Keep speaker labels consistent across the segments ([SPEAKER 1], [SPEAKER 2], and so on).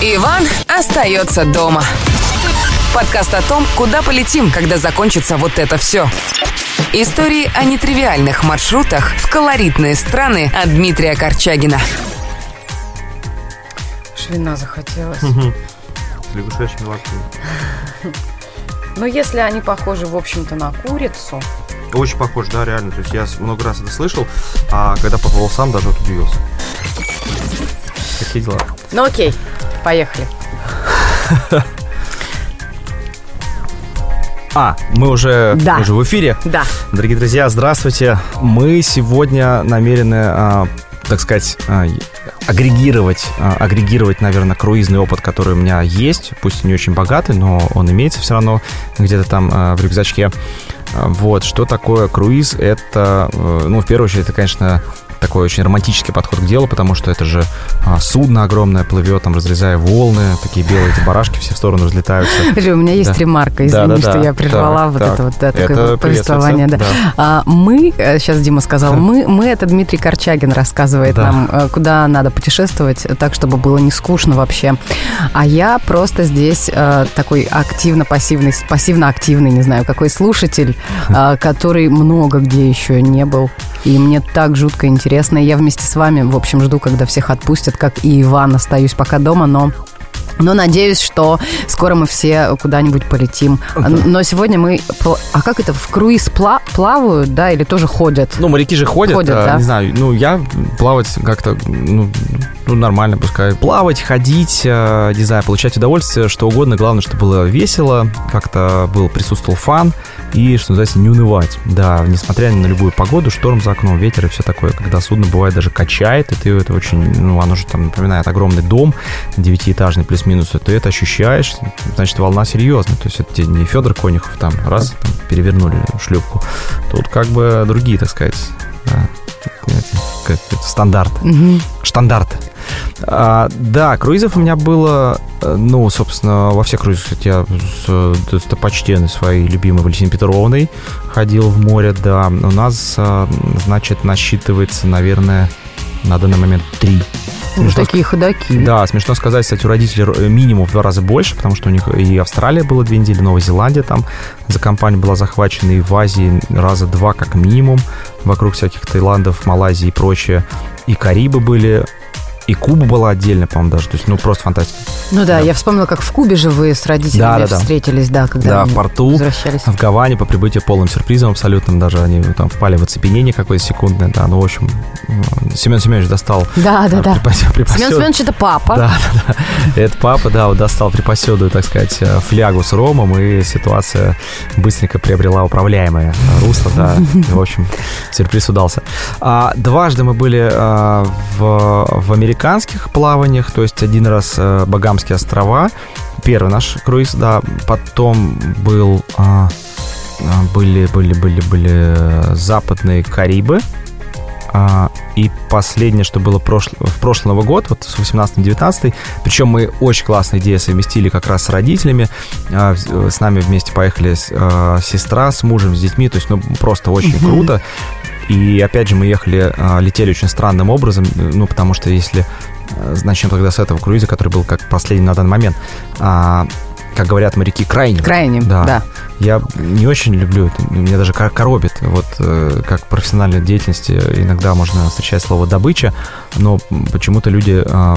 [SPEAKER 1] Иван остается дома. Подкаст о том, куда полетим, когда закончится вот это все. Истории о нетривиальных маршрутах в колоритные страны от Дмитрия Корчагина.
[SPEAKER 2] Швина захотелось.
[SPEAKER 3] С лягушачьим.
[SPEAKER 2] Но если они похожи, в общем-то, на курицу,
[SPEAKER 3] Очень похож, да, реально. То есть я много раз это слышал, а когда попробовал сам, даже вот удивился. Какие дела?
[SPEAKER 2] ну окей, поехали.
[SPEAKER 3] А, мы уже,
[SPEAKER 2] Да.
[SPEAKER 3] мы уже в эфире.
[SPEAKER 2] Да.
[SPEAKER 3] Дорогие друзья, здравствуйте. Мы сегодня намерены, а, так сказать, а, агрегировать, а, агрегировать, наверное, круизный опыт, который у меня есть, пусть не очень богатый, но он имеется все равно где-то там а, в рюкзачке. Вот, что такое круиз? Это, э, ну, в первую очередь, это, конечно, такой очень романтический подход к делу, потому что это же а, судно огромное плывет, там, разрезая волны, такие белые эти барашки все в сторону разлетаются.
[SPEAKER 2] Подожди, у меня есть
[SPEAKER 3] Да.
[SPEAKER 2] ремарка, извини,
[SPEAKER 3] Да-да-да.
[SPEAKER 2] что я прервала
[SPEAKER 3] Так,
[SPEAKER 2] вот
[SPEAKER 3] так.
[SPEAKER 2] это вот да, такое
[SPEAKER 3] Это
[SPEAKER 2] вот повествование. Да.
[SPEAKER 3] приветствуется,
[SPEAKER 2] А, мы, э, сейчас Дима сказал, мы, мы это Дмитрий Корчагин рассказывает
[SPEAKER 3] Да.
[SPEAKER 2] нам, э, куда надо путешествовать, э, так, чтобы было не скучно вообще. А я просто здесь э, такой активно-пассивный, пассивно-активный, не знаю, какой слушатель, э, который много где еще не был. И мне так жутко интересно. И я вместе с вами, в общем, жду, когда всех отпустят, как и Иван, остаюсь пока дома, но но надеюсь, что скоро мы все куда-нибудь полетим. Но сегодня мы... А как это, в круиз пла- плавают, да, или тоже ходят?
[SPEAKER 3] Ну, моряки же ходят,
[SPEAKER 2] Ходят,
[SPEAKER 3] а,
[SPEAKER 2] да.
[SPEAKER 3] не знаю, ну, я плавать как-то, ну, ну, нормально, пускай. Плавать, ходить, э, не знаю, получать удовольствие, что угодно, главное, чтобы было весело, как-то был, присутствовал фан, и, что называется, не унывать. Да, несмотря на любую погоду, шторм за окном, ветер и все такое, когда судно бывает даже качает, и ты это очень, ну, оно же там напоминает огромный дом, девятиэтажный плюс-минус, ты это ощущаешь, значит, волна серьезная, то есть это не Федор Конюхов там, раз, там, перевернули шлюпку, тут как бы другие, так сказать, да, эти, как это, стандарт,
[SPEAKER 2] Мгм.
[SPEAKER 3] штандарты. А, да, круизов у меня было, э, ну, собственно, во всех круизах, кстати, я с э, достопочтенной своей любимой Валентиной Петровной ходил в море, да. У нас, э, значит, насчитывается, наверное, на данный момент три. Смешно
[SPEAKER 2] такие ходаки.
[SPEAKER 3] да, смешно сказать, кстати, у родителей минимум в два раза больше, потому что у них и Австралия была две недели, Новая Зеландия там за компанию была захвачена, и в Азии раза два как минимум, вокруг всяких Таиландов, Малайзии и прочее. И Карибы были, и Куба была отдельно, по-моему, даже. То есть, ну, просто фантастика.
[SPEAKER 2] Ну да,
[SPEAKER 3] Да.
[SPEAKER 2] я вспомнила, как в Кубе же вы с родителями
[SPEAKER 3] Да, да, да.
[SPEAKER 2] встретились, да, когда
[SPEAKER 3] Да, в порту.
[SPEAKER 2] возвращались.
[SPEAKER 3] В Гаване по прибытию полным сюрпризом абсолютным, даже они там впали в оцепенение какое-то секундное, да, ну, в общем, э, Семен Семенович достал
[SPEAKER 2] Да, да,
[SPEAKER 3] э,
[SPEAKER 2] да.
[SPEAKER 3] припас- припасен-
[SPEAKER 2] Семен Семенович это папа.
[SPEAKER 3] Да, да, да. Это папа, да, вот достал припасенную, так сказать, э, флягу с ромом, и ситуация быстренько приобрела управляемое русло, да. В общем, сюрприз удался. А, дважды мы были а, в, в американских плаваниях, то есть один раз э, Багамские острова, первый наш круиз, да, потом был... а, а, были, были, были, были э, западные Карибы, а, и последнее, что было прошло, в прошлый Новый год, вот с 18-19, причем мы очень классные идеи совместили как раз с родителями, А, в- с нами вместе поехали с- а, сестра с мужем, с детьми, то есть, ну, просто очень круто. И опять же, мы ехали, а, летели очень странным образом, э, ну, потому что если э, начнем тогда с этого круиза, который был как последний на данный момент, а, как говорят моряки, крайний.
[SPEAKER 2] Крайним,
[SPEAKER 3] Да.
[SPEAKER 2] да.
[SPEAKER 3] Я не очень люблю это, меня даже кор- коробит. Вот э, как профессиональной деятельности иногда можно встречать слово добыча, но почему-то люди, э,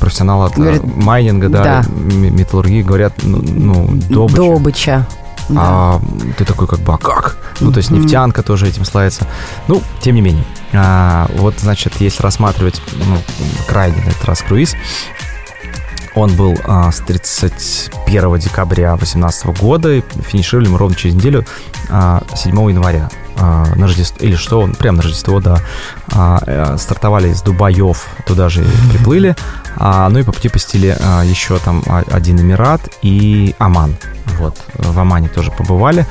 [SPEAKER 3] профессионалы от э,
[SPEAKER 2] Говорят,
[SPEAKER 3] майнинга, да,
[SPEAKER 2] да.
[SPEAKER 3] металлургии, говорят, ну, ну, добыча.
[SPEAKER 2] Добыча. Да.
[SPEAKER 3] А ты такой как бы, а как? Ну, то есть нефтянка тоже этим славится. Ну, тем не менее. А, вот, значит, если рассматривать ну, крайний на этот раз круиз, он был а, с 31 декабря 2018 года, и финишировали мы ровно через неделю, а, 7 января. а, на Рождество, или что, он прям на Рождество, да, А, э, стартовали из Дубаев, туда же приплыли, А, ну и по пути посетили а, еще там а, один Эмират и Оман. Вот, в Омане тоже побывали.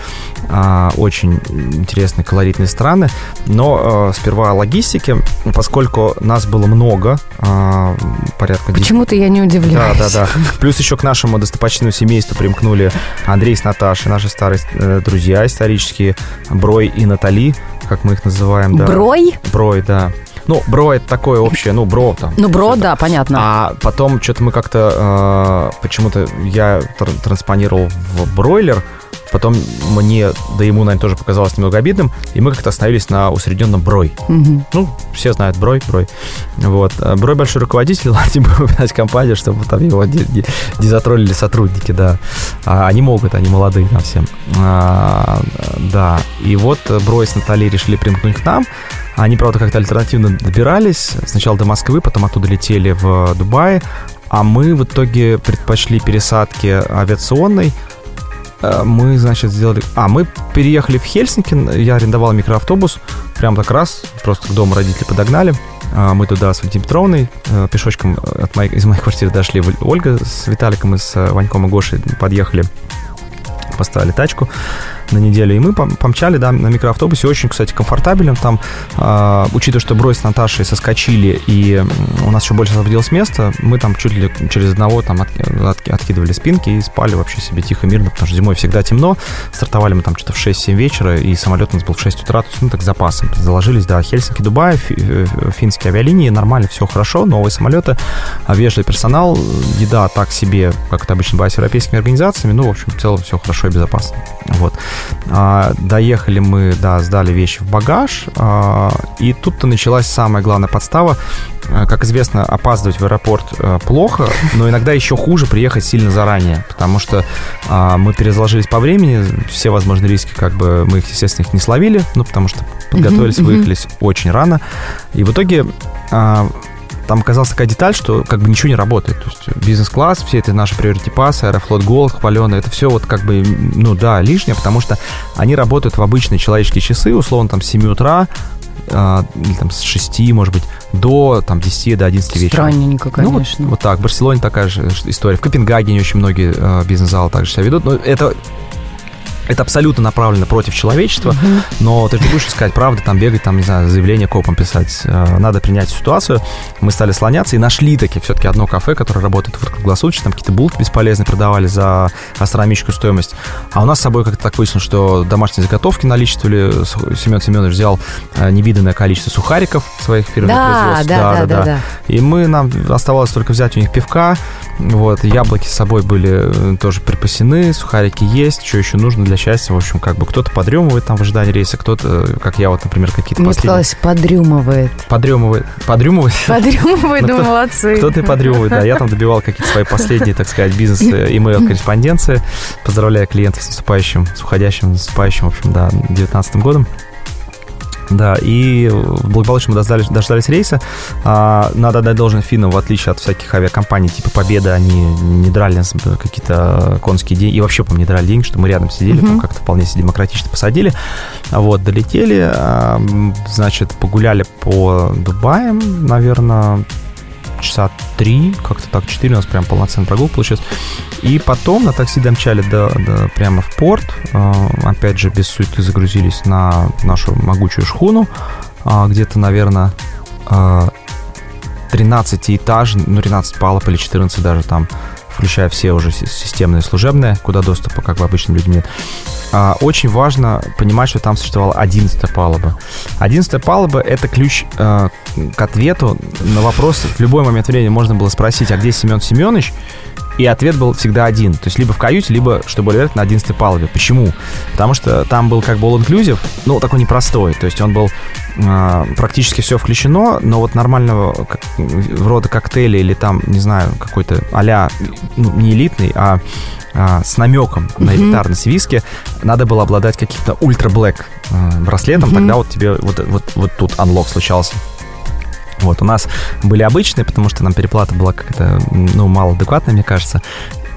[SPEAKER 3] А, Очень интересные, колоритные страны. Но э, сперва о логистике, поскольку нас было много, а, порядка 10
[SPEAKER 2] Почему-то я не
[SPEAKER 3] да,
[SPEAKER 2] удивляюсь.
[SPEAKER 3] да, да. Плюс еще к нашему достопочтенному семейству примкнули Андрей с Наташей, наши старые э, друзья исторические, Брой и Натали, как мы их называем, да.
[SPEAKER 2] Брой?
[SPEAKER 3] Брой, да. Ну, бро это такое общее, ну, бро там.
[SPEAKER 2] Ну, бро, да, понятно.
[SPEAKER 3] А потом что-то мы как-то э, почему-то я тр- транспонировал в бройлер, потом мне, да ему, наверное, тоже показалось немного обидным, и мы как-то остановились на усредненном брой.
[SPEAKER 2] Мгм.
[SPEAKER 3] Ну, все знают Брой, Брой. Вот. А Брой большой руководитель, ладно, будем упоминать компанию, чтобы там его не, не- не затроллили сотрудники, да. А они могут, они молодые там все. А, да. И вот Брой с Натальей решили примкнуть к нам. Они, правда, как-то альтернативно добирались. Сначала до Москвы, потом оттуда летели в Дубай. А мы в итоге предпочли пересадки авиационной. Э, Мы, значит, сделали... А, мы переехали в Хельсинки, я арендовал микроавтобус, прям так раз, просто к дому родители подогнали. А, Мы туда с Валентиной Петровной э, пешочком от моей, из моей квартиры дошли. Ольга с Виталиком и с э, Ваньком и Гошей подъехали, поставили тачку на неделю, и мы пом- помчали, да, на микроавтобусе, очень, кстати, комфортабельно, там, а, учитывая, что Брой с Наташей соскочили, и у нас еще больше освободилось места, мы там чуть ли через одного там от- от- откидывали спинки и спали вообще себе тихо, мирно, потому что зимой всегда темно, стартовали мы там что-то в 6-7 вечера, и самолет у нас был в 6 утра, то есть, ну, так, с запасом, заложились, да, Хельсинки, Дубай, фи- э, финские авиалинии, нормально, все хорошо, новые самолеты, а вежливый персонал, еда так себе, как это обычно бывает с европейскими организациями, ну, в общем, в целом все хорошо и безопасно. Вот. А, доехали мы, да, сдали вещи в багаж, а, и тут-то началась самая главная подстава. А, Как известно, опаздывать в аэропорт э, плохо, но иногда еще хуже приехать сильно заранее, потому что мы перезаложились по времени, все возможные риски, как бы мы их, естественно, их не словили, ну, потому что подготовились, выехались очень рано, и в итоге там оказалась такая деталь, что как бы ничего не работает. То есть бизнес-класс, все это наши приорити пасы, Аэрофлот Голд, хваленые, это все вот как бы, ну да, лишнее, потому что они работают в обычные человеческие часы, условно там с 7 утра, а, или там с 6, может быть, до там 10 до 11 вечера.
[SPEAKER 2] Странненько,
[SPEAKER 3] Ну, вот,
[SPEAKER 2] конечно.
[SPEAKER 3] вот так. В Барселоне такая же история. В Копенгагене очень многие э, бизнес-залы также себя ведут. Но это это абсолютно направлено против человечества, но ты же не будешь искать правды, там бегать, там, не знаю, заявление копом писать. Э, Надо принять ситуацию. Мы стали слоняться и нашли таки все-таки одно кафе, которое работает вот круглосуточно, там какие-то булки бесполезные продавали за астрономическую стоимость. А у нас с собой как-то так выяснилось, что домашние заготовки наличествовали. Семен Семенович взял э, невиданное количество сухариков своих фирменных
[SPEAKER 2] Да,
[SPEAKER 3] производств.
[SPEAKER 2] да, да, да, да.
[SPEAKER 3] И мы, нам оставалось только взять у них пивка, вот, яблоки с собой были э, тоже припасены, сухарики есть, что еще нужно для счастья, в общем, как бы кто-то подремывает там в ожидании рейса, кто-то, э, как я вот, например, какие-то
[SPEAKER 2] Мне
[SPEAKER 3] последние...
[SPEAKER 2] казалось, подрюмывает.
[SPEAKER 3] Подремывает. Подремывает?
[SPEAKER 2] Подрюмывает,
[SPEAKER 3] Ну, кто-
[SPEAKER 2] молодцы.
[SPEAKER 3] Кто-то и подремывает, да. Я там добивал какие-то свои последние, так сказать, бизнес-имейл-корреспонденции. Поздравляю клиентов с наступающим, с уходящим, с наступающим, в общем, да, 19 годом. Да, и благополучно мы дождались, дождались рейса. А, надо отдать должное финнам, в отличие от всяких авиакомпаний типа Победа, они не драли нас э, какие-то конские деньги, и вообще, по не драли деньги, что мы рядом сидели, там как-то вполне себе демократично посадили. А Вот, долетели, а, значит, погуляли по Дубаям, наверное, часа три, как-то так, четыре у нас прям полноценный прогул получилось. И потом на такси домчали до, до- прямо в порт. Э, Опять же, без суеты загрузились на нашу могучую шхуну. А, Где-то, наверное, 13 этаж, ну, 13 палуб или 14 даже там, включая все уже си- системные служебные, куда доступа как бы обычным людям нет. А, Очень важно понимать, что там существовала 11 палуба. 11 палуба — это ключ э, к ответу на вопрос. В любой момент времени можно было спросить, а где Семен Семенович? И ответ был всегда один. То есть либо в каюте, либо, что более вероятно, на 11 палубе. Почему? Потому что там был как бы all-inclusive, ну, такой непростой. То есть он был э, практически все включено, но вот нормального как- рода коктейля или там, не знаю, какой-то а ну, не элитный, а, а, с намеком на элитарность виски, надо было обладать каким-то ультра-блэк э, браслетом, тогда вот тебе вот, вот, вот тут анлок случался. Вот, у нас были обычные, потому что нам переплата была как-то, ну, малоадекватная, мне кажется.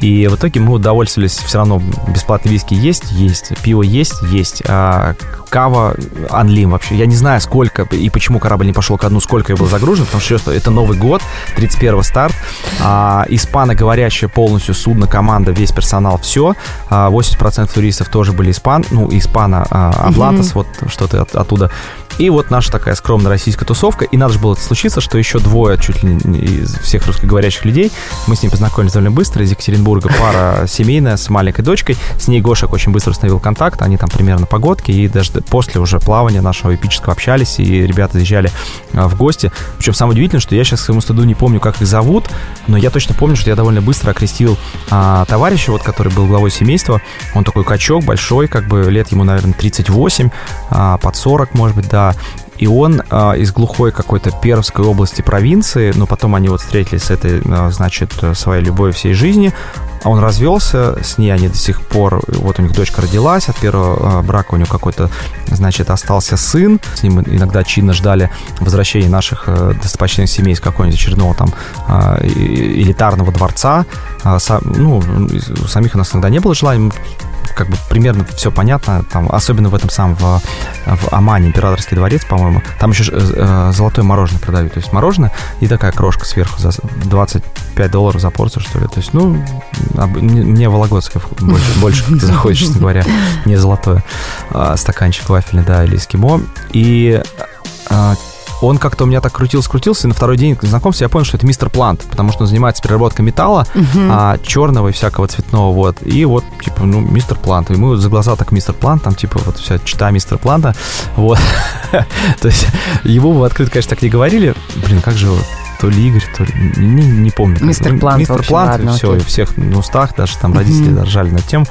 [SPEAKER 3] И в итоге мы удовольствовались все равно. Бесплатные виски есть, есть. Пиво есть, есть. А кава анлим вообще. Я не знаю, сколько и почему корабль не пошел ко дну, сколько я был загружен, потому что это Новый год, 31 старт. А, испаноговорящее полностью судно, команда, весь персонал, все. А, 80% туристов тоже были испан, ну, испано, а, Атлантас, вот что-то от- оттуда И вот наша такая скромная российская тусовка. И надо же было случиться, что еще двое чуть ли не из всех русскоговорящих людей. Мы с ним познакомились довольно быстро. Из Екатеринбурга пара семейная с маленькой дочкой. С ней Гошек очень быстро установил контакт. Они там примерно погодки. И даже после уже плавания нашего эпического общались. И ребята заезжали а, в гости. Причем самое удивительное, что я сейчас к своему стыду не помню, как их зовут. Но я точно помню, что я довольно быстро окрестил а, товарища, вот, который был главой семейства. Он такой качок большой, как бы лет ему, наверное, 38, а, под 40, может быть, да. И он а, из глухой какой-то Пермской области провинции, но потом они вот встретились с этой, а, значит, своей любовью всей жизни. А он развелся с ней, они до сих пор, вот у них дочка родилась, от первого а, брака у него какой-то, значит, остался сын. С ним иногда чинно ждали возвращения наших а, достопочтенных семей из какого-нибудь очередного там элитарного дворца. Ну, самих у нас иногда не было желания, как бы примерно все понятно, там, особенно в этом самом, в, в Омане, императорский дворец, по-моему, там еще э, золотое мороженое продают, то есть мороженое и такая крошка сверху за 25 долларов за порцию, что ли, то есть, ну, мне Вологодское больше, больше заходит, честно говоря, не золотое, а, стаканчик вафельный, да, или эскимо, и а, он как-то у меня так крутился-крутился, и на второй день знакомства я понял, что это мистер Плант, потому что он занимается переработкой металла, uh-huh. а, черного и всякого цветного, вот. И вот, типа, ну, мистер Плант. И мы за глаза так мистер Плант, там, типа, вот вся чита мистера Планта, вот. То есть его бы открыто, конечно, так не говорили. Блин, как же то ли Игорь, то ли... Не, не помню.
[SPEAKER 2] Мистер Плант,
[SPEAKER 3] Мистер
[SPEAKER 2] общем,
[SPEAKER 3] Плант,
[SPEAKER 2] ладно,
[SPEAKER 3] все,
[SPEAKER 2] окей.
[SPEAKER 3] всех на устах, даже там родители
[SPEAKER 2] Мгм.
[SPEAKER 3] ржали над тем.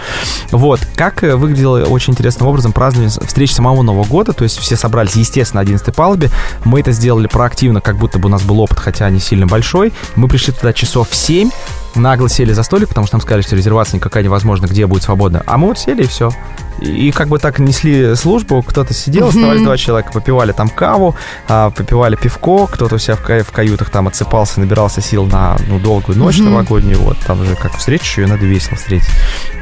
[SPEAKER 3] Вот, как э, выглядело очень интересным образом празднование встречи самого Нового года, то есть все собрались, естественно, на 11 палубе, мы это сделали проактивно, как будто бы у нас был опыт, хотя не сильно большой, мы пришли туда часов в 7, нагло сели за столик, потому что нам сказали, что резервация никакая невозможна, где будет свободно. А мы вот сели и все. И, как бы так несли службу, кто-то сидел, оставались два человека, попивали там каву, а, попивали пивко, кто-то у себя в, ка- в каютах там отсыпался, набирался сил на ну, долгую ночь новогоднюю, вот, там же как встретишь ее, надо весело встретить.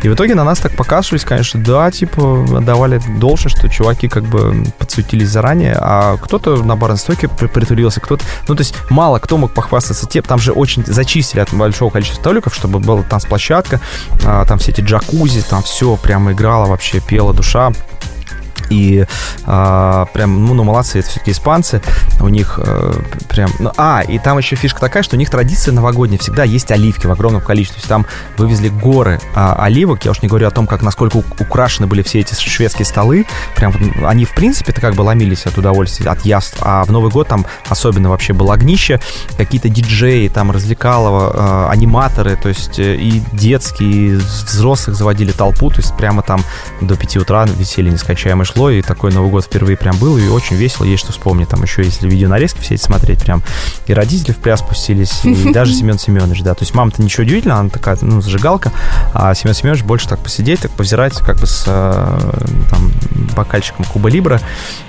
[SPEAKER 3] И в итоге на нас так покашивались, конечно, да, типа, отдавали должное, что чуваки как бы подсуетились заранее, а кто-то на барной стойке притулился, кто-то, ну, то есть мало кто мог похвастаться тем, там же очень зачистили от большого количества столиков, чтобы была танцплощадка, а, там все эти джакузи, там все прямо играло вообще, пела душа. И а, прям, ну, ну, молодцы, это все-таки испанцы. У них э, прям... Ну, а, и там еще фишка такая, что у них традиция новогодняя. Всегда есть оливки в огромном количестве. Там вывезли горы а, оливок. Я уж не говорю о том, как насколько украшены были все эти шведские столы. Прям они, в принципе-то, как бы ломились от удовольствия, от яств. А в Новый год там особенно вообще было огнище. Какие-то диджеи, там, развлекалово, э, аниматоры, то есть э, и детские, и взрослых заводили толпу. То есть прямо там до 5 утра веселье нескончаемое шло, и такой Новый год впервые прям был, и очень весело, есть что вспомнить. Там еще, если видеонарезки все эти смотреть, прям и родители в пляс пустились, и даже Семен Семенович, да. То есть мама-то ничего удивительного, она такая, ну, зажигалка, а Семен Семенович больше так посидеть, так повзирать, как бы с э, там бокальчиком Куба Либра,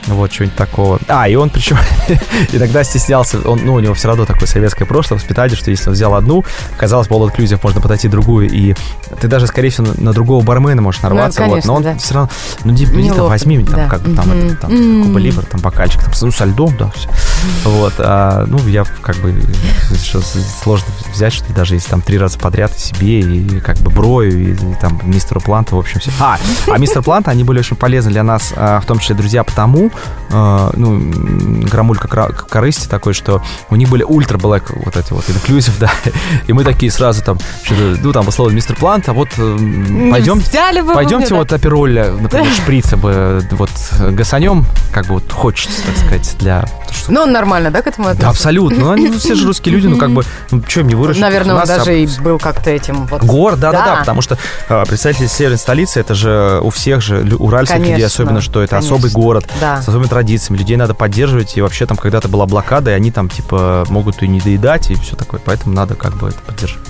[SPEAKER 3] вот, что-нибудь такого. А, и он причем иногда стеснялся, он, ну, у него все равно такое советское прошлое, воспитание, что если он взял одну, казалось, по инклюзив можно подойти другую, и ты даже, скорее всего, на, на другого бармена можешь нарваться, вот,
[SPEAKER 2] конечно,
[SPEAKER 3] но он
[SPEAKER 2] да.
[SPEAKER 3] все равно, ну, иди, иди там,
[SPEAKER 2] Неловко,
[SPEAKER 3] возьми, там,
[SPEAKER 2] да.
[SPEAKER 3] как бы там,
[SPEAKER 2] Мгм.
[SPEAKER 3] это, там,
[SPEAKER 2] М.
[SPEAKER 3] Куба Либр, там, бокальчик, там, ну, со льдом, да, все. Вот, а, ну, я как бы, что сложно взять, что даже если там три раза подряд и себе, и как бы Брою, и, и там мистеру Планту, в общем, все. А, а мистер Планта, они были очень полезны для нас, а, в том числе друзья, потому, а, ну, грамулька корысти такой, что у них были ультра блэк вот эти вот инклюзив, да, и мы такие сразу там, что-то, ну, там, условно, мистер Плант, а вот э, пойдем, Пойдемте вот апероль, например, шприца бы вот гасанем, как бы вот хочется, так сказать, для... что-
[SPEAKER 2] Ну, он нормально, да, к этому
[SPEAKER 3] Да,
[SPEAKER 2] относится?
[SPEAKER 3] абсолютно. Ну, они все же русские люди, ну, как бы, ну, что им не выращивать?
[SPEAKER 2] Наверное, он даже
[SPEAKER 3] об-
[SPEAKER 2] и был как-то этим вот...
[SPEAKER 3] Гор, да, да, да,
[SPEAKER 2] Да.
[SPEAKER 3] потому что э, представители северной столицы, это же у всех же уральских людей,
[SPEAKER 2] Конечно,
[SPEAKER 3] особенно, что это
[SPEAKER 2] конечно.
[SPEAKER 3] особый город
[SPEAKER 2] Да.
[SPEAKER 3] с особыми традициями, людей надо поддерживать, и вообще там когда-то была блокада, и они там, типа, могут и не доедать, и все такое, поэтому надо как бы это поддерживать.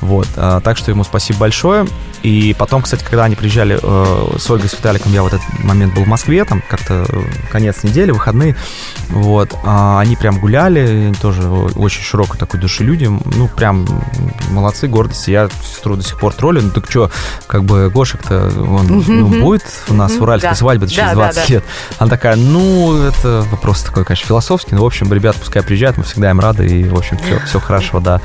[SPEAKER 3] Вот, а, так что ему спасибо большое. И потом, кстати, когда они приезжали э, с Ольгой, с Виталиком, я в этот момент был в Москве, там как-то э, конец недели, выходные, вот, а, они прям гуляли, тоже очень широкой такой души люди, ну, прям молодцы, гордости. Я сестру до сих пор троллю, ну, так что, как бы Гошек-то, он ну, будет у нас
[SPEAKER 2] Мгм,
[SPEAKER 3] уральская
[SPEAKER 2] да.
[SPEAKER 3] свадьба через
[SPEAKER 2] Да, да,
[SPEAKER 3] 20
[SPEAKER 2] да.
[SPEAKER 3] лет. Она такая, ну, это вопрос такой, конечно, философский, но, в общем, ребят, пускай приезжают, мы всегда им рады, и, в общем, все, все хорошо, да.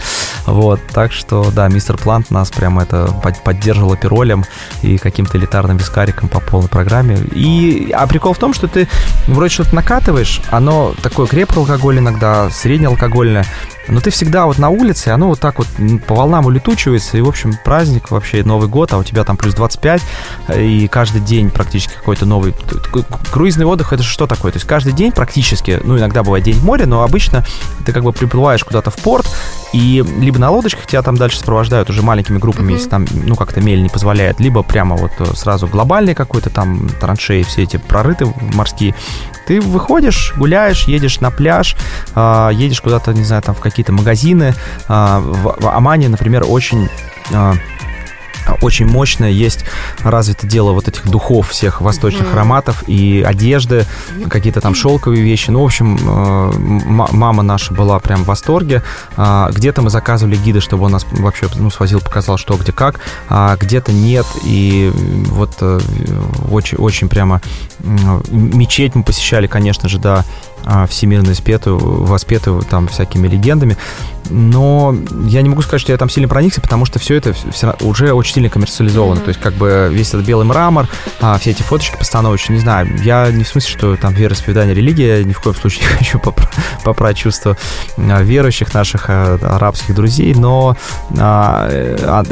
[SPEAKER 3] Вот, так что что, да, мистер Плант нас прямо это поддерживал оперолем и каким-то элитарным вискариком по полной программе. И, а прикол в том, что ты вроде что-то накатываешь, оно такое крепкое алкоголь иногда, среднеалкогольное, но ты всегда вот на улице, оно вот так вот по волнам улетучивается, и, в общем, праздник вообще, Новый год, а у тебя там плюс 25, и каждый день практически какой-то новый... Круизный отдых, это что такое? То есть каждый день практически, ну, иногда бывает день в море, но обычно ты как бы приплываешь куда-то в порт, и либо на лодочках тебя там дальше сопровождают уже маленькими группами, mm-hmm. если там, ну, как-то мель не позволяет, либо прямо вот э, сразу глобальный какой-то там траншеи, все эти прорыты морские, ты выходишь, гуляешь, едешь на пляж, э, едешь куда-то, не знаю, там в какие-то магазины. Э, в, Омане, например, очень... Э, очень мощное есть развито дело вот этих духов всех восточных mm-hmm. ароматов и одежды, какие-то там шелковые вещи. Ну, в общем, э, мама наша была прям в восторге. А, где-то мы заказывали гида, чтобы он нас вообще ну, свозил, показал, что, где, как. А где-то нет. И вот э, очень, очень прямо мечеть мы посещали, конечно же, да, а, всемирно испетую, воспетую там всякими легендами но я не могу сказать, что я там сильно проникся, потому что все это уже очень сильно коммерциализовано. Mm-hmm. То есть, как бы весь этот белый мрамор, а, все эти фоточки постановочные, не знаю, я не в смысле, что там вероисповедание, религия, ни в коем случае не хочу попра- поправить чувства а, верующих наших а, арабских друзей, но а, а,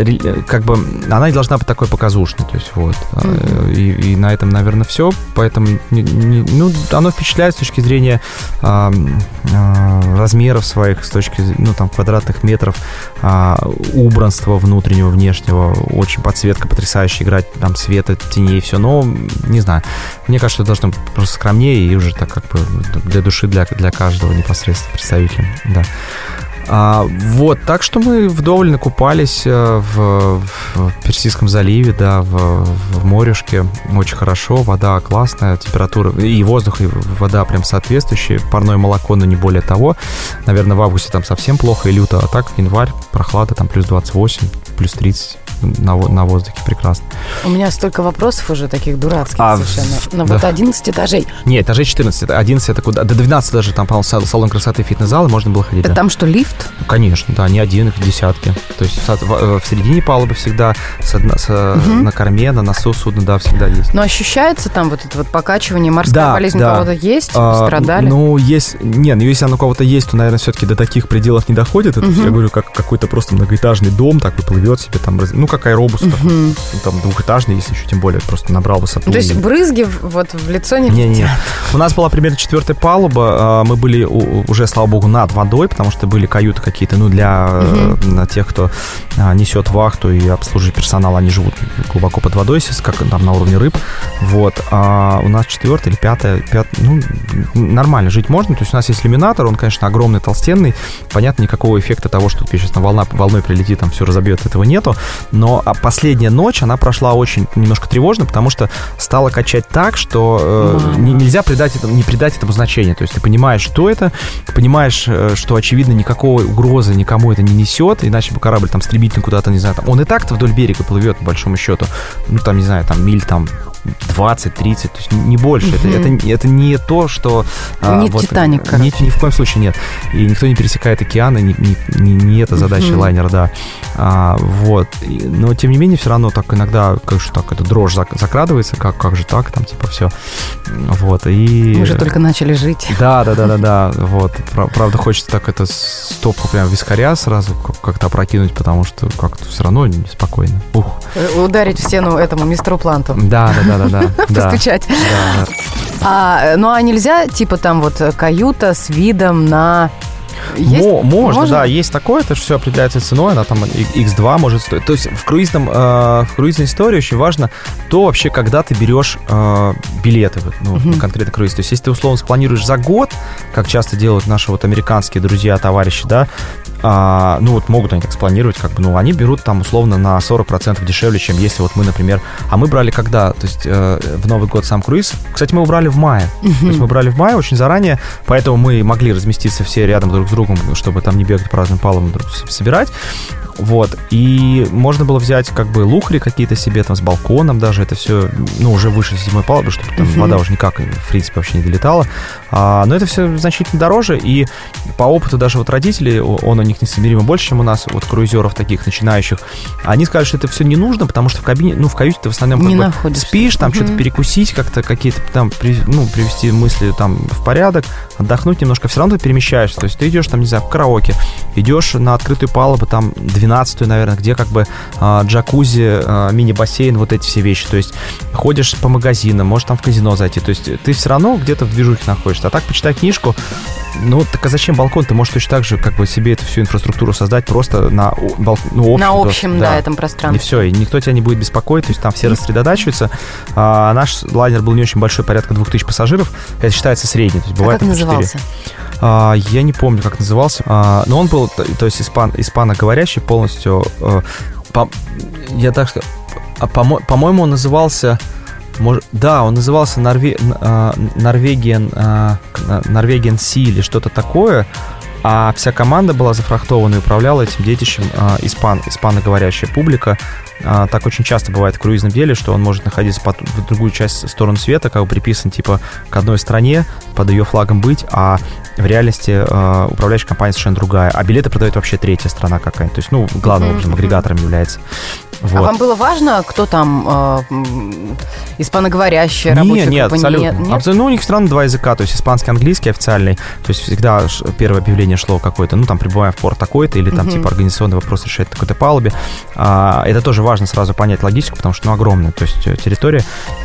[SPEAKER 3] как бы она не должна быть такой показушной. То есть, вот. Mm-hmm. И, и на этом, наверное, все. Поэтому не, не, ну, оно впечатляет с точки зрения а, а, размеров своих, с точки ну, там, квадратных метров а, убранства внутреннего, внешнего, очень подсветка потрясающая, играть там света, теней, все, но не знаю, мне кажется, это должно быть просто скромнее и уже так как бы для души, для, для каждого непосредственно представителя, да. А, вот, так что мы вдоволь накупались э, в, в Персидском заливе, да, в, в морюшке. Очень хорошо, вода классная, температура и воздух, и вода прям соответствующие. Парное молоко, но не более того. Наверное, в августе там совсем плохо и люто, а так январь, прохлада, там плюс 28, плюс 30 на, на воздухе прекрасно.
[SPEAKER 2] У меня столько вопросов уже таких дурацких а, совершенно. Но да. вот 11 этажей.
[SPEAKER 3] Нет, этажей 14. 11 это куда? До 12 даже там, по-моему, салон красоты фитнес-зал, можно было ходить.
[SPEAKER 2] Это да. там что, лифт?
[SPEAKER 3] Ну, конечно, да, не один, их десятки. То есть в, в, в середине палубы всегда с, с, угу. на корме, на носу судна, да, всегда есть.
[SPEAKER 2] Но ощущается там вот это вот покачивание, морская да, болезнь да. у кого-то есть? А, страдали?
[SPEAKER 3] Ну, есть, не, ну если оно у кого-то есть, то, наверное, все-таки до таких пределов не доходит. Это, угу. я говорю, как какой-то просто многоэтажный дом такой плывет себе там, ну, как аэробус угу. такой. Там двухэтажный, если еще тем более, просто набрал высоту.
[SPEAKER 2] То есть брызги вот в лицо не Не,
[SPEAKER 3] не. У нас была примерно четвертая палуба. А, мы были уже, слава богу, над водой, потому что были каюты какие-то, ну, для угу. тех, кто а, несет вахту и обслуживает персонал, они живут глубоко под водой, как там на уровне рыб. Вот. А у нас четвертая или пятая, пят... ну, нормально жить можно. То есть у нас есть иллюминатор, он, конечно, огромный, толстенный. Понятно, никакого эффекта того, что сейчас на волна, волной прилетит, там все разобьет, этого нету. Но а последняя ночь, она прошла очень немножко тревожно, потому что стало качать так, что э, нельзя придать этому, не придать этому значения. То есть ты понимаешь, что это, понимаешь, э, что, очевидно, никакой угрозы никому это не несет, иначе бы корабль там стремительно куда-то, не знаю, там, он и так-то вдоль берега плывет, по большому счету, ну, там, не знаю, там, миль там 20-30, то есть не больше. Mm-hmm. Это, это, это не то, что...
[SPEAKER 2] А, не вот, Титаник,
[SPEAKER 3] короче. Ни, ни в коем случае нет. И никто не пересекает океаны, не, не, не, не эта задача mm-hmm. лайнера, да. А, вот. Но, тем не менее, все равно так иногда, как же так, эта дрожь закрадывается, как, как же так, там, типа, все. Вот, и...
[SPEAKER 2] Мы же только начали жить.
[SPEAKER 3] Да, да, да, да, да, вот. Правда, хочется так это стопку прям вискаря сразу как-то опрокинуть, потому что как-то все равно неспокойно. Ух.
[SPEAKER 2] Э, ударить в стену этому мистеру Планту.
[SPEAKER 3] Да, да, да да,
[SPEAKER 2] да. Постучать. А, ну а нельзя, типа там вот каюта с видом на
[SPEAKER 3] есть? Мо, можно, можно, да, есть такое, это все определяется ценой, она там X2 может стоить. То есть в, круизном, э, в круизной истории очень важно то вообще, когда ты берешь э, билеты ну, uh-huh. на конкретный круиз. То есть если ты условно спланируешь за год, как часто делают наши вот американские друзья, товарищи, да, а, ну вот могут они так спланировать, как бы, ну они берут там условно на 40% дешевле, чем если вот мы, например, а мы брали когда? То есть э, в Новый год сам круиз. Кстати, мы убрали в мае. Uh-huh. То есть мы брали в мае очень заранее, поэтому мы могли разместиться все рядом друг с другом, чтобы там не бегать по разным палубам собирать. Вот. И можно было взять как бы лухари какие-то себе там с балконом даже. Это все, ну, уже выше седьмой палубы, чтобы там mm-hmm. вода уже никак, в принципе, вообще не долетала. А, но это все значительно дороже. И по опыту даже вот родителей, он у них несоизмеримо больше, чем у нас, вот круизеров таких начинающих, они сказали, что это все не нужно, потому что в кабине, ну, в каюте ты в основном
[SPEAKER 2] не
[SPEAKER 3] как бы спишь, там mm-hmm. что-то перекусить, как-то какие-то там, при, ну, привести мысли там в порядок, отдохнуть немножко. Все равно ты перемещаешься. То есть ты идешь там, не знаю, в караоке, идешь на открытую палубу, там, 12 наверное, где как бы э, джакузи, э, мини-бассейн, вот эти все вещи. То есть ходишь по магазинам, можешь там в казино зайти. То есть ты все равно где-то в движухе находишься. А так, почитай книжку, ну, так а зачем балкон? Ты можешь точно так же как бы себе эту всю инфраструктуру создать просто на, бал, ну, общем,
[SPEAKER 2] на общем, доступ, да, да, этом пространстве.
[SPEAKER 3] И все, и никто тебя не будет беспокоить, то есть там все рассредотачиваются. А, наш лайнер был не очень большой, порядка 2000 пассажиров. Это считается средний. То есть бывает
[SPEAKER 2] а как назывался?
[SPEAKER 3] А, я не помню, как назывался. А, но он был, то есть испан, испаноговорящий полностью. А, по, я так скажу, а, по, по-моему, он назывался... Может, да, он назывался Норве, Норвегиан, Норвегиан Си или что-то такое, а вся команда была зафрахтована и управляла этим детищем испан, испаноговорящая публика. Так очень часто бывает в круизном деле, что он может находиться по в другую часть сторону света, как бы приписан типа к одной стране, под ее флагом быть, а в реальности э, управляющая компания совершенно другая, а билеты продает вообще третья страна какая-то. То есть, ну, главным образом, агрегатором является.
[SPEAKER 2] Вот. А вам было важно, кто там э, испаноговорящий, рабочая
[SPEAKER 3] нет, группа? Абсолютно. Нет, нет? Абсолютно. Ну, у них странно два языка, то есть испанский, английский официальный. То есть всегда первое объявление шло какое-то, ну, там, прибываем в порт такой-то, или там, uh-huh. типа, организационный вопрос решает такой-то палубе. А, это тоже важно сразу понять логистику, потому что, ну, огромная, то есть э, территория.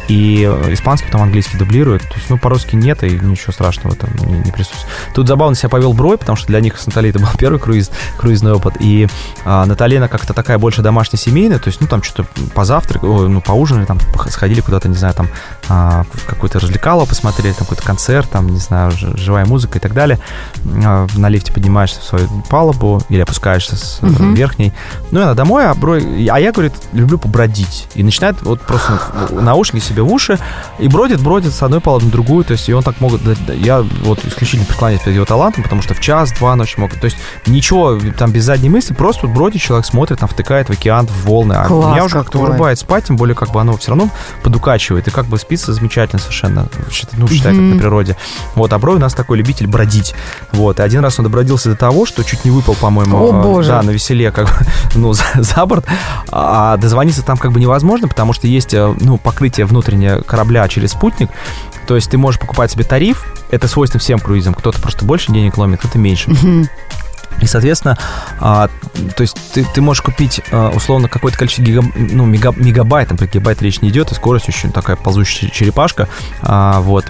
[SPEAKER 3] И испанский, потом английский дублирует. То есть, ну, по-русски нет, и ничего страшного там не, не присутствует. Тут забавно себя повел Брой, потому что для них с Натальей это был первый круиз, круизный опыт. И а, Наталья как-то такая больше домашняя семейная, то есть, ну, там что-то позавтрак, ну, поужинали, там, сходили куда-то, не знаю, там, а, в какое-то развлекало посмотрели, там, какой-то концерт, там, не знаю, живая музыка и так далее. А, на лифте поднимаешься в свою палубу или опускаешься с угу. верхней. Ну, и она домой, а Брой... А я, говорит, люблю побродить. И начинает вот просто наушники себе в уши и бродит, бродит с одной палубы на другую, то есть, и он так могут... Я вот исключительно преклоняюсь перед его талантом, потому что в час-два ночи могут... То есть, ничего там без задней мысли, просто вот бродит, человек смотрит, там, втыкает в океан, в волны. А Класс меня уже как-то вырубает спать, тем более, как бы оно все равно подукачивает, и как бы спится замечательно совершенно, ну, считай, как на природе. Вот, а Брой у нас такой любитель бродить. Вот, и один раз он добродился до того, что чуть не выпал, по-моему,
[SPEAKER 2] О, э, боже.
[SPEAKER 3] да, на веселе, как бы, ну, за, за борт, а дозвониться там как бы невозможно, потому что есть, э, ну, покрытие внутреннее корабля через спутник, то есть ты можешь покупать себе тариф, это свойственно всем круизам, кто-то просто больше денег ломит, кто-то меньше. И, соответственно, а, то есть ты, ты можешь купить а, условно какое-то количество гига, ну, мега, мегабайт, там про гигабайт речь не идет, и скорость очень такая ползущая черепашка. А, вот,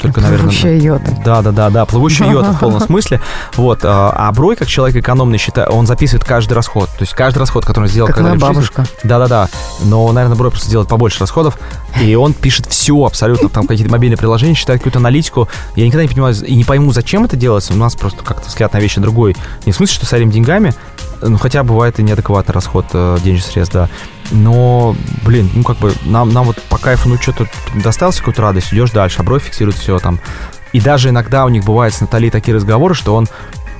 [SPEAKER 2] только, наверное... Плывущая йота.
[SPEAKER 3] Да, да, да, да, плывущая йота в полном смысле. Вот, а, а Брой, как человек экономный, считает, он записывает каждый расход. То есть каждый расход, который он сделал
[SPEAKER 2] как
[SPEAKER 3] когда
[SPEAKER 2] бабушка.
[SPEAKER 3] Да, да, да. Но, наверное, Брой просто делает побольше расходов, и он пишет все абсолютно, там какие-то мобильные приложения, считает какую-то аналитику. Я никогда не понимаю и не пойму, зачем это делается. У нас просто как-то взгляд на вещи другой. Не в смысле, что сорим деньгами, ну, хотя бывает и неадекватный расход э, денежных средств, да. Но, блин, ну, как бы, нам, нам вот по кайфу, ну, что-то доставился какую-то радость, идешь дальше, а бровь фиксирует все там. И даже иногда у них бывает с Натальей такие разговоры, что он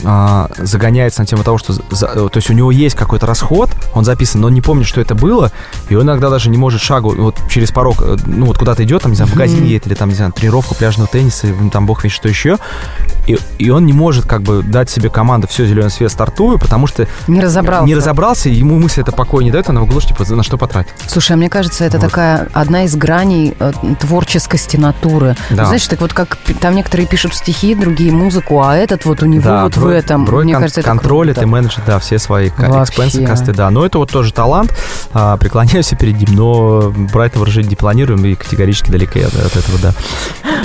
[SPEAKER 3] а, загоняется на тему того, что за, то есть у него есть какой-то расход, он записан, но он не помнит, что это было, и он иногда даже не может шагу вот через порог, э, ну вот куда-то идет, там, не знаю, в магазин едет, или там, не знаю, тренировку пляжного тенниса, ну, там бог весь что еще, и, и он не может как бы дать себе команду все, зеленый свет, стартую, потому что
[SPEAKER 2] не разобрался,
[SPEAKER 3] не разобрался и ему мысль это покой не дает, она в углу, типа, на что потратить.
[SPEAKER 2] Слушай, а мне кажется, это вот. такая одна из граней э, творческости натуры. Да. Знаешь, так вот как там некоторые пишут стихи, другие музыку, а этот вот у него да, вот в этом,
[SPEAKER 3] Брой
[SPEAKER 2] мне кажется, это
[SPEAKER 3] контролит круто. и менеджер, да, все свои экспенсы, косты, да. Но это вот тоже талант, а, преклоняюсь перед ним, но брать его жить не планируем и категорически далеко от, от этого, да.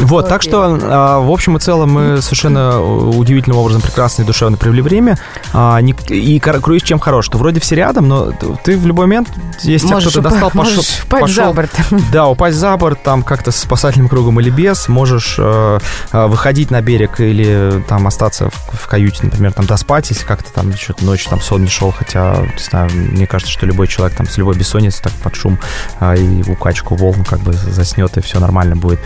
[SPEAKER 3] Вот, okay. так что, а, в общем и целом, мы совершенно удивительным образом прекрасно и душевно провели время. А, не, и круиз чем хорош, что вроде все рядом, но ты в любой момент, если кто-то достал, пошел,
[SPEAKER 2] пошел за борт.
[SPEAKER 3] Да, упасть за борт, там как-то с спасательным кругом или без, можешь э, э, выходить на берег или там остаться в, в каюте, например, там доспать, если как-то там что-то ночью там сон не шел, хотя, не знаю, мне кажется, что любой человек там с любой бессонницы так под шум а, и укачку волн как бы заснет, и все нормально будет.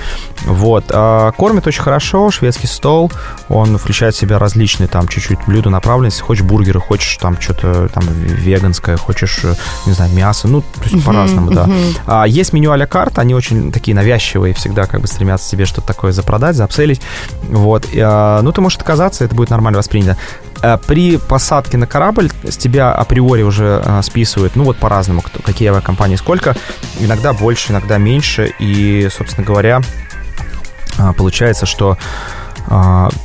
[SPEAKER 3] Вот. А, кормит очень хорошо, шведский стол, он включает в себя различные там чуть-чуть блюда направленности, хочешь бургеры, хочешь там что-то там веганское, хочешь, не знаю, мясо, ну, то есть по-разному, да. А, есть меню а-ля карт, они очень такие навязчивые, всегда как бы стремятся себе что-то такое запродать, заапселить, вот. И, а, ну, ты можешь отказаться, это будет нормально воспринято. А, при посадке на корабль с тебя априори уже а, списывают, ну, вот по-разному, кто, какие авиакомпании сколько, иногда больше, иногда меньше, и, собственно говоря, а, получается, что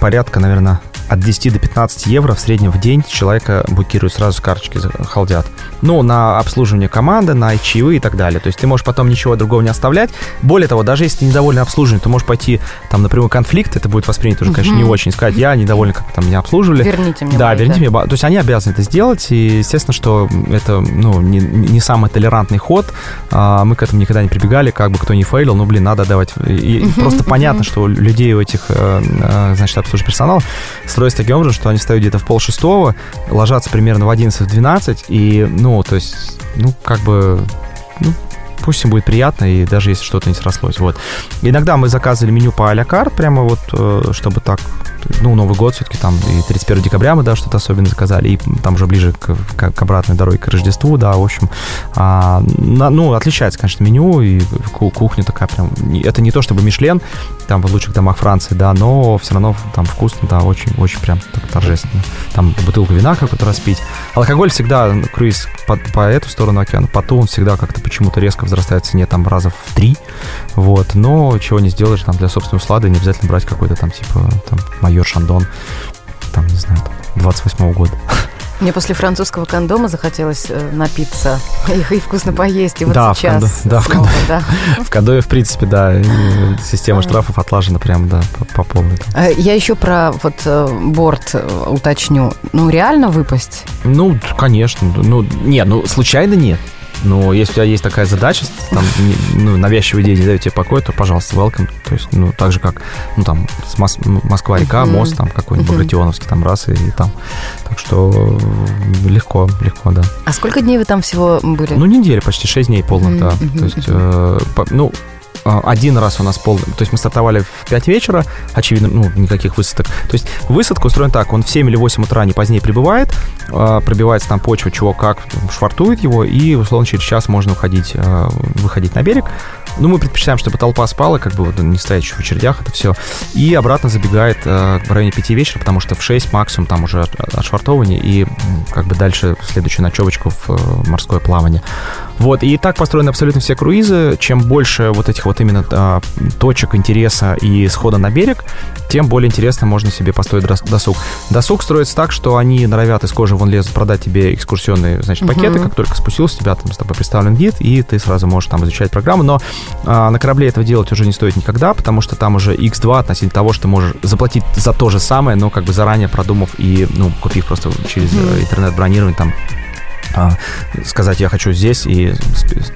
[SPEAKER 3] порядка, наверное, от 10 до 15 евро в среднем в день человека букируют сразу карточки халдят. Ну, на обслуживание команды, на чаевые и так далее. То есть ты можешь потом ничего другого не оставлять. Более того, даже если ты недоволен обслуживанием, ты можешь пойти там напрямую конфликт, это будет воспринято уже, конечно, не очень. Сказать, я недоволен, как там меня обслуживали.
[SPEAKER 2] Верните мне
[SPEAKER 3] Да,
[SPEAKER 2] мои,
[SPEAKER 3] верните
[SPEAKER 2] да.
[SPEAKER 3] мне. То есть они обязаны это сделать, и естественно, что это, ну, не, не самый толерантный ход. А, мы к этому никогда не прибегали, как бы кто не фейлил, ну, блин, надо давать. И просто понятно, что людей у этих, э, э, значит, обслуживающих персонала строится таким образом, что они встают где-то в пол шестого, ложатся примерно в 11-12, и, ну, то есть, ну, как бы, ну, пусть им будет приятно, и даже если что-то не срослось, вот. Иногда мы заказывали меню по а-ля карт, прямо вот, э, чтобы так, ну, Новый год все-таки там, и 31 декабря мы, да, что-то особенно заказали, и там уже ближе к, к- обратной дороге к Рождеству, да, в общем, а, на- ну, отличается, конечно, меню, и ку- кухня такая прям, это не то чтобы Мишлен, там в лучших домах Франции, да, но все равно там вкусно, да, очень-очень прям так торжественно. Там бутылку вина какую-то распить. Алкоголь всегда, ну, круиз по, по эту сторону океана, по ту он всегда как-то почему-то резко возрастает в цене там раза в три, вот, но чего не сделаешь там для собственной услады, не обязательно брать какой-то там типа там майор Шандон, там, не знаю, там, 28 года.
[SPEAKER 2] Мне после французского кондома захотелось э, напиться и, и вкусно поесть. И вот
[SPEAKER 3] Да, в
[SPEAKER 2] сейчас
[SPEAKER 3] кондо- да, в
[SPEAKER 2] снова,
[SPEAKER 3] кондо-
[SPEAKER 2] да.
[SPEAKER 3] В Кадое, в принципе, да, система штрафов отлажена прям, да, по, по полной.
[SPEAKER 2] Э, Я еще про вот э, борт э, уточню. Ну, реально выпасть?
[SPEAKER 3] Ну, конечно. Ну, не, ну, случайно нет. Но если у тебя есть такая задача, там, ну, навязчивая идея не дает тебе покоя, то, пожалуйста, welcome. То есть, ну, так же, как, ну, там, Мос- Москва-река,
[SPEAKER 2] Мгм.
[SPEAKER 3] мост, там, какой-нибудь
[SPEAKER 2] Мгм.
[SPEAKER 3] Багратионовский, там, раз, и, и там. Так что э, легко, легко, да.
[SPEAKER 2] А сколько дней вы там всего были?
[SPEAKER 3] Ну, неделя, почти 6 дней полных,
[SPEAKER 2] Мгм,
[SPEAKER 3] да. То есть, э, по- ну, один раз у нас полный, то есть мы стартовали в 5 вечера, очевидно, ну, никаких высадок. То есть высадка устроена так, он в 7 или 8 утра не позднее прибывает, э, пробивается там почва, чего как, швартует его, и, условно, через час можно уходить, э, выходить на берег. Ну, мы предпочитаем, чтобы толпа спала, как бы вот не стоять еще в очередях, это все. И обратно забегает э, в районе 5 вечера, потому что в 6 максимум там уже от- отшвартовывание, и как бы дальше следующую ночевочку в э, морское плавание. Вот, и так построены абсолютно все круизы. Чем больше вот этих вот именно а, точек интереса и схода на берег, тем более интересно можно себе построить дос- досуг. Досуг строится так, что они норовят из кожи вон лезут продать тебе экскурсионные, значит, пакеты,
[SPEAKER 2] Мгм.
[SPEAKER 3] как только спустился, тебя там с тобой представлен гид, и ты сразу можешь там изучать программу, но а, на корабле этого делать уже не стоит никогда, потому что там уже x2 относительно того, что ты можешь заплатить за то же самое, но как бы заранее продумав и, ну, купив просто через э, интернет-бронирование там сказать, я хочу здесь, и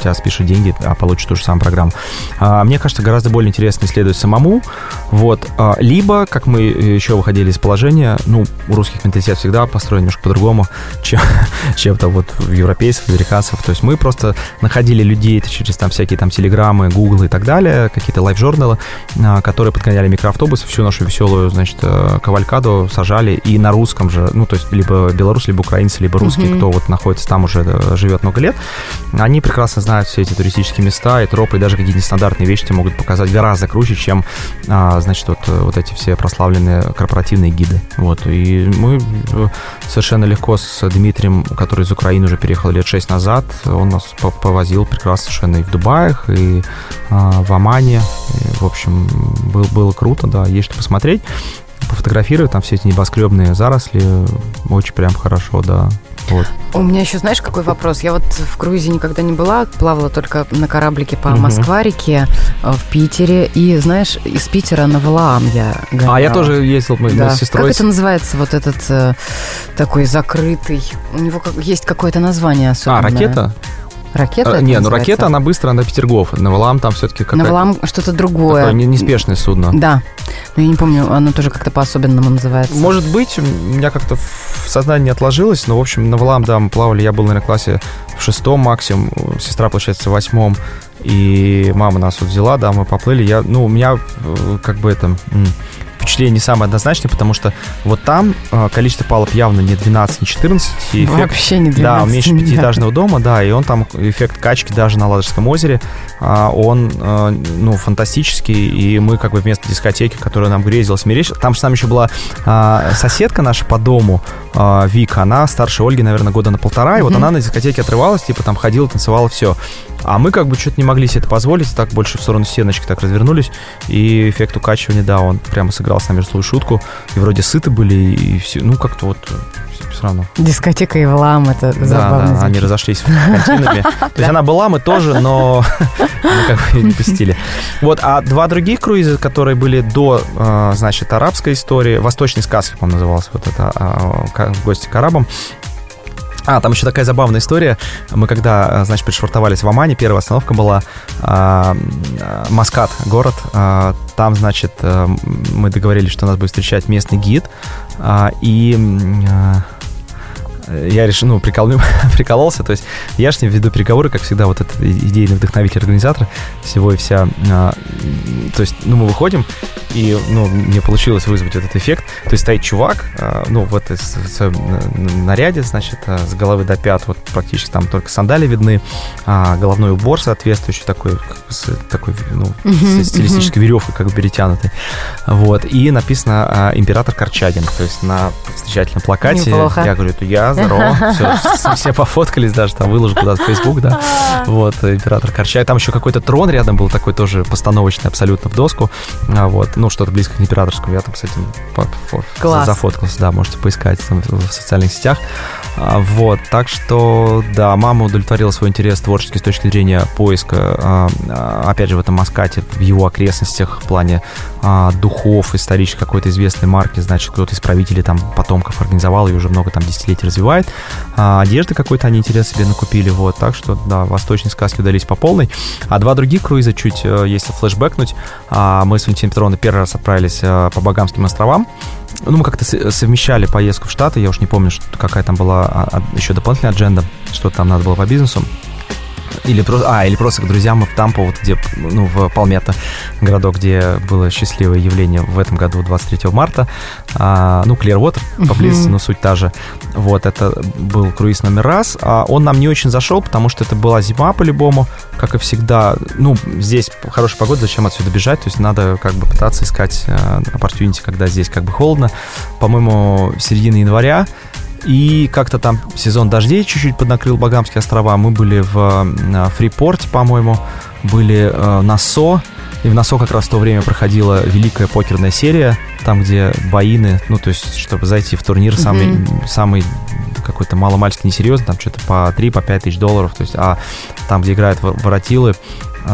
[SPEAKER 3] тебя спишет деньги, а получишь ту же самую программу. А, мне кажется, гораздо более интересно исследовать самому. Вот. А, либо, как мы еще выходили из положения, ну, у русских менталитет всегда построен немножко по-другому, чем, чем-то вот у европейцев, американцев. То есть мы просто находили людей это через там всякие там телеграммы, гуглы и так далее, какие-то лайв-журналы, а, которые подгоняли микроавтобусы, всю нашу веселую, значит, э, кавалькаду сажали и на русском же, ну, то есть либо белорус, либо украинцы, либо русские,
[SPEAKER 2] Мгм.
[SPEAKER 3] кто вот находится там уже э, живет много лет, они прекрасно знают все эти туристические места и тропы, и даже какие-то нестандартные вещи тебе могут показать гораздо круче, чем, а, значит, вот, э, вот эти все прославленные корпоративные гиды. Вот, и мы э, совершенно легко с Дмитрием, который из Украины уже переехал лет шесть назад, он нас по- повозил прекрасно совершенно и в Дубаях, и а, в Омане. И, в общем, был, было круто, да, есть что посмотреть пофотографировать, там все эти небоскребные заросли, очень прям хорошо, да. Вот.
[SPEAKER 2] У меня еще, знаешь, какой вопрос? Я вот в круизе никогда не была, плавала только на кораблике по
[SPEAKER 3] Мгм.
[SPEAKER 2] Москва-реке э, в Питере. И, знаешь, из Питера на Валаам я гоняла.
[SPEAKER 3] А я тоже ездил, мы,
[SPEAKER 2] Да.
[SPEAKER 3] с сестрой.
[SPEAKER 2] Как это называется, вот этот э, такой закрытый? У него как- есть какое-то название
[SPEAKER 3] А,
[SPEAKER 2] особенное.
[SPEAKER 3] ракета?
[SPEAKER 2] Ракета?
[SPEAKER 3] А, не, ну
[SPEAKER 2] называется?
[SPEAKER 3] ракета, она быстрая, на Петергоф. На Валам там все-таки какая-то...
[SPEAKER 2] Навалам что-то другое.
[SPEAKER 3] Такое не- неспешное судно.
[SPEAKER 2] Да. Но я не помню, оно тоже как-то по-особенному называется.
[SPEAKER 3] Может быть, у меня как-то в сознании отложилось, но, в общем, на Валам, да, мы плавали, я был, наверное, в классе в шестом максимум, сестра, получается, в восьмом, и мама нас вот взяла, да, мы поплыли, я, ну, у меня э, как бы это... Впечатление не самое однозначное, потому что вот там э, количество палуб явно не 12, не 14, и эффект
[SPEAKER 2] Вообще не 12.
[SPEAKER 3] Да, меньше пятиэтажного дома, да, и он там эффект качки даже на Ладожском озере, а, он, э, ну, фантастический, и мы как бы вместо дискотеки, которая нам грезилась, мерещилась, там с нами еще была а, соседка наша по дому, а, Вика, она старше Ольги, наверное, года на полтора, и вот она на дискотеке отрывалась, типа там ходила, танцевала, все. А мы как бы что-то не могли себе это позволить, так больше в сторону стеночки так развернулись, и эффект укачивания, да, он прямо сыграл с нами злую шутку, и вроде сыты были, и все, ну, как-то вот все равно.
[SPEAKER 2] Дискотека и влам, это
[SPEAKER 3] Да,
[SPEAKER 2] забавно.
[SPEAKER 3] да, они
[SPEAKER 2] звучит.
[SPEAKER 3] разошлись в континууме. То есть она была, мы тоже, но мы как бы её не посетили. Вот, а два других круиза, которые были до, э, значит, арабской истории, восточной сказки, по-моему, назывался вот это, а, в гости к арабам, а, там еще такая забавная история. Мы когда, а, значит, пришвартовались в Омане, первая остановка была а, Маскат, город. А, Там, значит, а, мы договорились, что нас будет встречать местный гид. А, И а, я решил, ну, прикол, прикололся, то есть я с ним веду переговоры, как всегда, вот этот идейный вдохновитель организатора всего и вся. а, то есть, ну, мы выходим, и, ну, мне получилось вызвать этот эффект. То есть стоит чувак, а, ну, в этой в своем на- наряде, значит, а, с головы до пят, вот практически там только сандали видны, а, головной убор соответствующий такой, с такой, ну, с стилистической веревкой как бы перетянутой. Вот. И написано а, «Император Корчагин», то есть на встречательном плакате.
[SPEAKER 2] Неплохо.
[SPEAKER 3] Я говорю, это я, здорово. Все, все пофоткались даже, там выложил куда-то в Facebook, да. Вот, император Корчагин. Там еще какой-то трон рядом был такой тоже постановочный абсолютно в доску. А, Вот, ну, что-то близко к императорскому. Я там с этим
[SPEAKER 2] Класс.
[SPEAKER 3] зафоткался, да, можете поискать там в социальных сетях. А, Вот, так что, да, мама удовлетворила свой интерес творческий с точки зрения поиска, а, опять же, в этом Маскате, в его окрестностях, в плане духов исторических какой-то известной марки, значит, кто-то из правителей там потомков организовал и уже много там десятилетий развивает. А, одежды какой-то они интерес себе накупили, вот, так что, да, восточные сказки удались по полной. А два других круиза, чуть, э, если флешбэкнуть, а, мы с Валентиной Петровной первый раз отправились э, по Багамским островам, ну, мы как-то с- совмещали поездку в Штаты, я уж не помню, что, какая там была а, а, еще дополнительная адженда, что там надо было по бизнесу. Или просто, а, или просто к друзьям в Тампу, вот где, ну, в Палмета, городок, где было счастливое явление в этом году, 23 марта. А, ну, Clearwater поблизости, но суть та же. Вот, это был круиз номер раз. А он нам не очень зашел, потому что это была зима по-любому, как и всегда. Ну, здесь хорошая погода, зачем отсюда бежать? То есть надо как бы пытаться искать э, opportunity, когда здесь как бы холодно. По-моему, середина января. И как-то там сезон дождей чуть-чуть поднакрыл Багамские острова. Мы были в э, Фрипорте, по-моему, были э, на СО. И в НАСО как раз в то время проходила великая покерная серия, там, где боины, ну, то есть, чтобы зайти в турнир, самый, самый какой-то маломальски несерьезный, там что-то по 3, по 5 тысяч долларов, то есть, а там, где играют во- воротилы,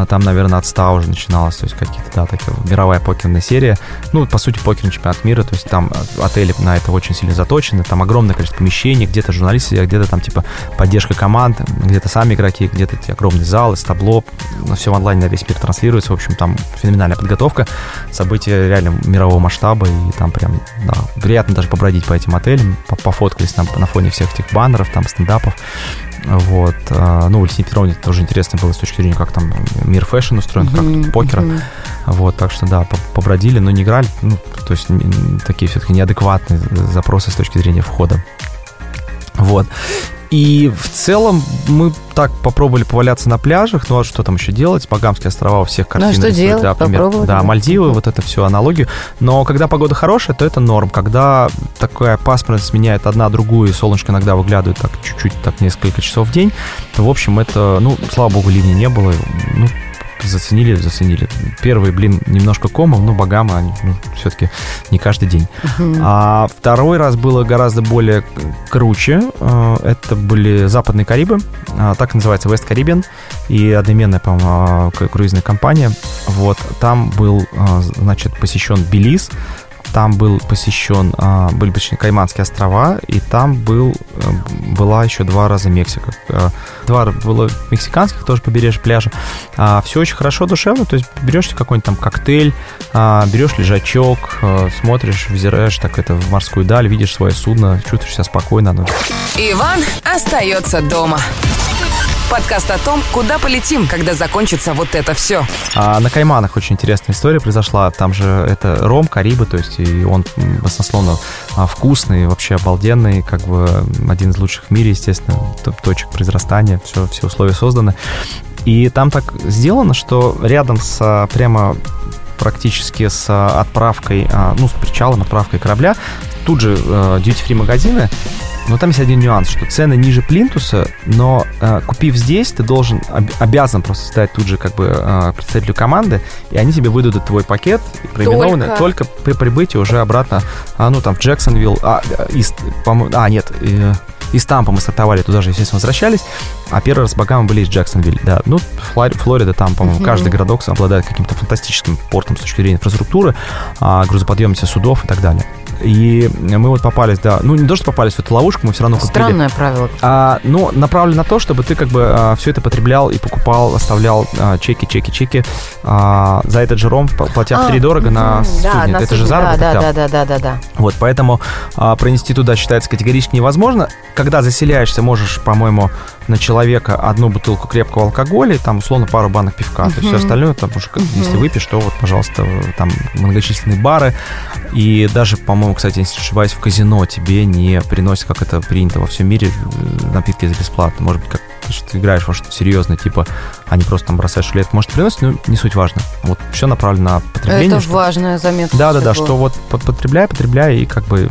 [SPEAKER 3] там, наверное, от 100 уже начиналось, то есть какие-то, да, такая мировая покерная серия. Ну, по сути, покерный чемпионат мира, то есть там а, отели на это очень сильно заточены, там огромное количество помещений, где-то журналисты, сидят, где-то там, типа, поддержка команд, где-то сами игроки, где-то эти огромные залы, ну, все в онлайне на весь мир транслируется, в общем, там феноменальная подготовка, события реально мирового масштаба, и там прям, да, приятно даже побродить по этим отелям, по- пофоткались на, на фоне всех этих баннеров, там, стендапов, вот, а, ну, Валентине Петровне тоже интересно было с точки зрения, как там мир fashion устроен, как
[SPEAKER 2] Мгм,
[SPEAKER 3] тут покера,
[SPEAKER 2] мгм.
[SPEAKER 3] вот, так что, да, по- побродили, но не играли, ну, то есть такие все-таки неадекватные запросы с точки зрения входа. Вот. И в целом мы так попробовали поваляться на пляжах, ну а что там еще делать? Багамские острова у всех картины
[SPEAKER 2] что
[SPEAKER 3] рисуют,
[SPEAKER 2] делать?
[SPEAKER 3] да, пример. Да. Мальдивы, вот это все, аналогию. Но когда погода хорошая, то это норм. Когда такая пасмурность меняет одна другую, и солнышко иногда выглядывает так чуть-чуть, так несколько часов в день, то, в общем, это, ну, слава богу, ливня не было. Ну, заценили, заценили. Первый, блин, немножко комом, но Багамы, они ну, все-таки не каждый день. А второй раз было гораздо более круче. Э, Это были Западные Карибы, а, так называется West Caribbean, и одноименная, по-моему, а, круизная компания. Вот, там был, а, значит, посещен Белиз, там был посещен, а, были посещены Кайманские острова, и там был, э, была еще два раза Мексика. Э, два было мексиканских тоже побережье пляжа. А, все очень хорошо, душевно, то есть берешь какой-нибудь там коктейль, а, берешь лежачок, э, смотришь, взираешь так это в морскую даль, видишь свое судно, чувствуешь себя спокойно.
[SPEAKER 1] Иван остается дома. Подкаст о том, куда полетим, когда закончится вот это все.
[SPEAKER 3] А на Кайманах очень интересная история произошла. Там же это ром, Карибы, то есть и он баснословно а, вкусный, вообще обалденный, как бы один из лучших в мире, естественно, точек произрастания, все, все условия созданы. И там так сделано, что рядом с а, прямо практически с отправкой, а, ну, с причалом, отправкой корабля, тут же duty-free магазины, но там есть один нюанс, что цены ниже плинтуса, но э, купив здесь, ты должен, об, обязан просто стать тут же как бы э, представителю команды, и они тебе выдадут твой пакет, проименованный только, только при прибытии уже обратно, а, ну там в Джексонвилл, а, из, по а нет, э, из Тампа мы стартовали, туда же, естественно, возвращались. А первый раз пока мы были из Джексонвилл, да. Ну, Флорида, там, по-моему, uh-huh. каждый городок обладает каким-то фантастическим портом с точки зрения инфраструктуры, а, грузоподъемности судов и так далее. И мы вот попались, да, ну не то, что попались в эту ловушку, мы все равно купили.
[SPEAKER 2] Странное правило.
[SPEAKER 3] А, ну, направлено на то, чтобы ты как бы а, все это потреблял и покупал, оставлял а, чеки, чеки, чеки а, за этот же ром, платя а, дорого на судне. Да, на это судне, же заработок.
[SPEAKER 2] Да, да, да, да, да, да.
[SPEAKER 3] Вот, поэтому а, пронести туда считается категорически невозможно. Когда заселяешься, можешь, по-моему, на человека одну бутылку крепкого алкоголя и там, условно, пару банок пивка. Uh-huh. То есть все остальное, там уже, uh-huh. если выпьешь, то вот, пожалуйста, там многочисленные бары. И даже, по-моему, кстати, если ошибаюсь, в казино тебе не приносят, как это принято во всем мире, э, напитки за бесплатно. Может быть, как что ты играешь во что-то серьезное, типа, а не просто там бросаешь рулет. Может, приносит, но не суть важно. Вот все направлено на потребление.
[SPEAKER 2] Это что... важная заметка.
[SPEAKER 3] Да, да, да, что вот потребляй, потребляй, и как бы,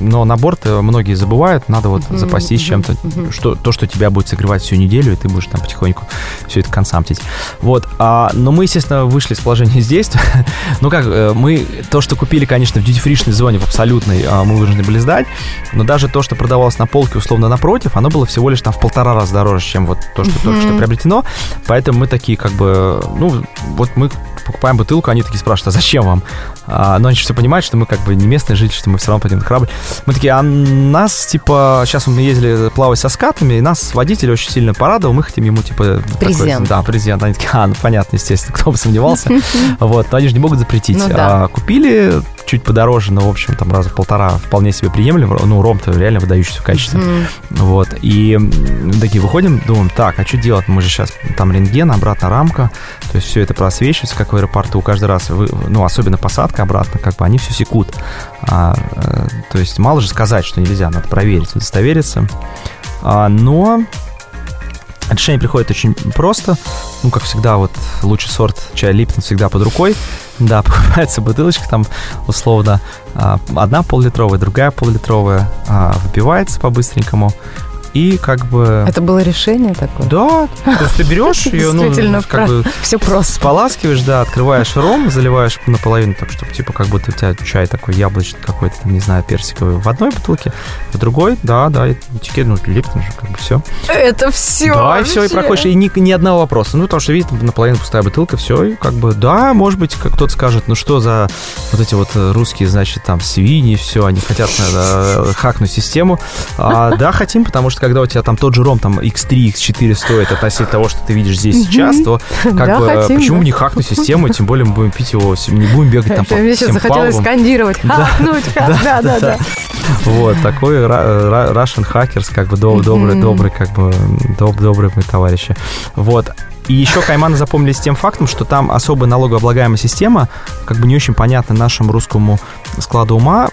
[SPEAKER 3] но на борт многие забывают, надо вот mm-hmm, запастись mm-hmm, чем-то, mm-hmm. что, то, что тебя будет согревать всю неделю, и ты будешь там потихоньку все это консамтить. Вот, а, но мы, естественно, вышли из положения здесь. ну как, э, мы то, что купили, конечно, в duty-free зоне, в абсолютной, а, мы вынуждены были сдать, но даже то, что продавалось на полке, условно, напротив, оно было всего лишь там в полтора раза дороже, чем вот то, что mm-hmm. только что приобретено. Поэтому мы такие как бы, ну, вот мы покупаем бутылку, они такие спрашивают, а зачем вам? А, но они все понимают, что мы как бы не местные жители, что мы все равно пойдем на корабль. Мы такие, а нас, типа, сейчас мы ездили плавать со скатами, и нас водитель очень сильно порадовал, мы хотим ему, типа...
[SPEAKER 2] Презент.
[SPEAKER 3] Такой, да, презент. Они такие, а, ну, понятно, естественно, кто бы сомневался. Вот, но они же не могут запретить. Ну, а, купили чуть подороже, но, в общем, там раза полтора вполне себе приемлемо. Ну, ром-то реально выдающийся в качестве. Mm-hmm. Вот, и такие выходим, думаем, так, а что делать? Мы же сейчас, там рентген, обратно рамка, то есть все это просвечивается, как в аэропорту, каждый раз, вы, ну, особенно посадка обратно, как бы они все секут. А, э, то есть мало же сказать, что нельзя, надо проверить, удостовериться. А, но Решение приходит очень просто. Ну, как всегда, вот лучший сорт чая Липтон всегда под рукой. Да, покупается бутылочка там, условно, а, одна пол-литровая, другая пол-литровая, а, выпивается по-быстренькому и как бы...
[SPEAKER 2] Это было решение такое?
[SPEAKER 3] Да, то есть ты берешь ее, ну, как бы...
[SPEAKER 2] Все просто.
[SPEAKER 3] Споласкиваешь, да, открываешь ром, заливаешь наполовину, так, чтобы, типа, как будто у тебя чай такой яблочный какой-то, там, не знаю, персиковый в одной бутылке, в другой, да, да, этикет, ну, липтон же, как бы все.
[SPEAKER 2] Это все
[SPEAKER 3] Да, и все, и проходишь, и ни, ни одного вопроса. Ну, потому что, видите, наполовину пустая бутылка, все, и как бы, да, может быть, как кто-то скажет, ну, что за вот эти вот русские, значит, там, свиньи, все, они хотят наверное, хакнуть систему. А, да, хотим, потому что когда у тебя там тот же ром там X3, X4 стоит относительно того, что ты видишь здесь сейчас, то как бы почему не хакнуть систему, тем более мы будем пить его, не будем бегать там по
[SPEAKER 2] Мне сейчас захотелось скандировать. Хакнуть, да, да, да.
[SPEAKER 3] Вот, такой Russian Hackers, как бы добрый, добрый, как бы добрые мы товарищи. Вот. И еще Кайманы запомнились тем фактом, что там особая налогооблагаемая система, как бы не очень понятна нашему русскому складу ума.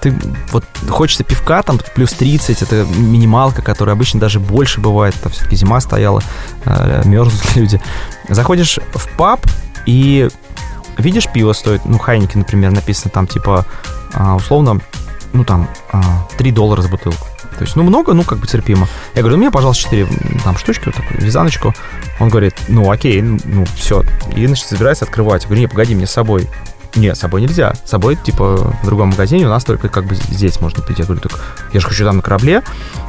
[SPEAKER 3] Ты вот хочется пивка, там плюс 30, это минималка, которая обычно даже больше бывает, это все-таки зима стояла, э, мерзнут люди. Заходишь в паб и видишь, пиво стоит, ну, Хайники, например, написано там, типа, а, условно, ну, там, 3 а, доллара за бутылку. То есть, ну, много, ну, как бы терпимо. Я говорю, ну, мне, пожалуйста, 4 там, штучки, вот такую, вязаночку. Он говорит, ну, окей, ну, все. И, значит, собирается открывать. Я говорю, не, погоди, мне с собой. Нет, с собой нельзя. С собой, типа, в другом магазине у нас только как бы здесь можно пить. Я говорю, так я же хочу там на корабле.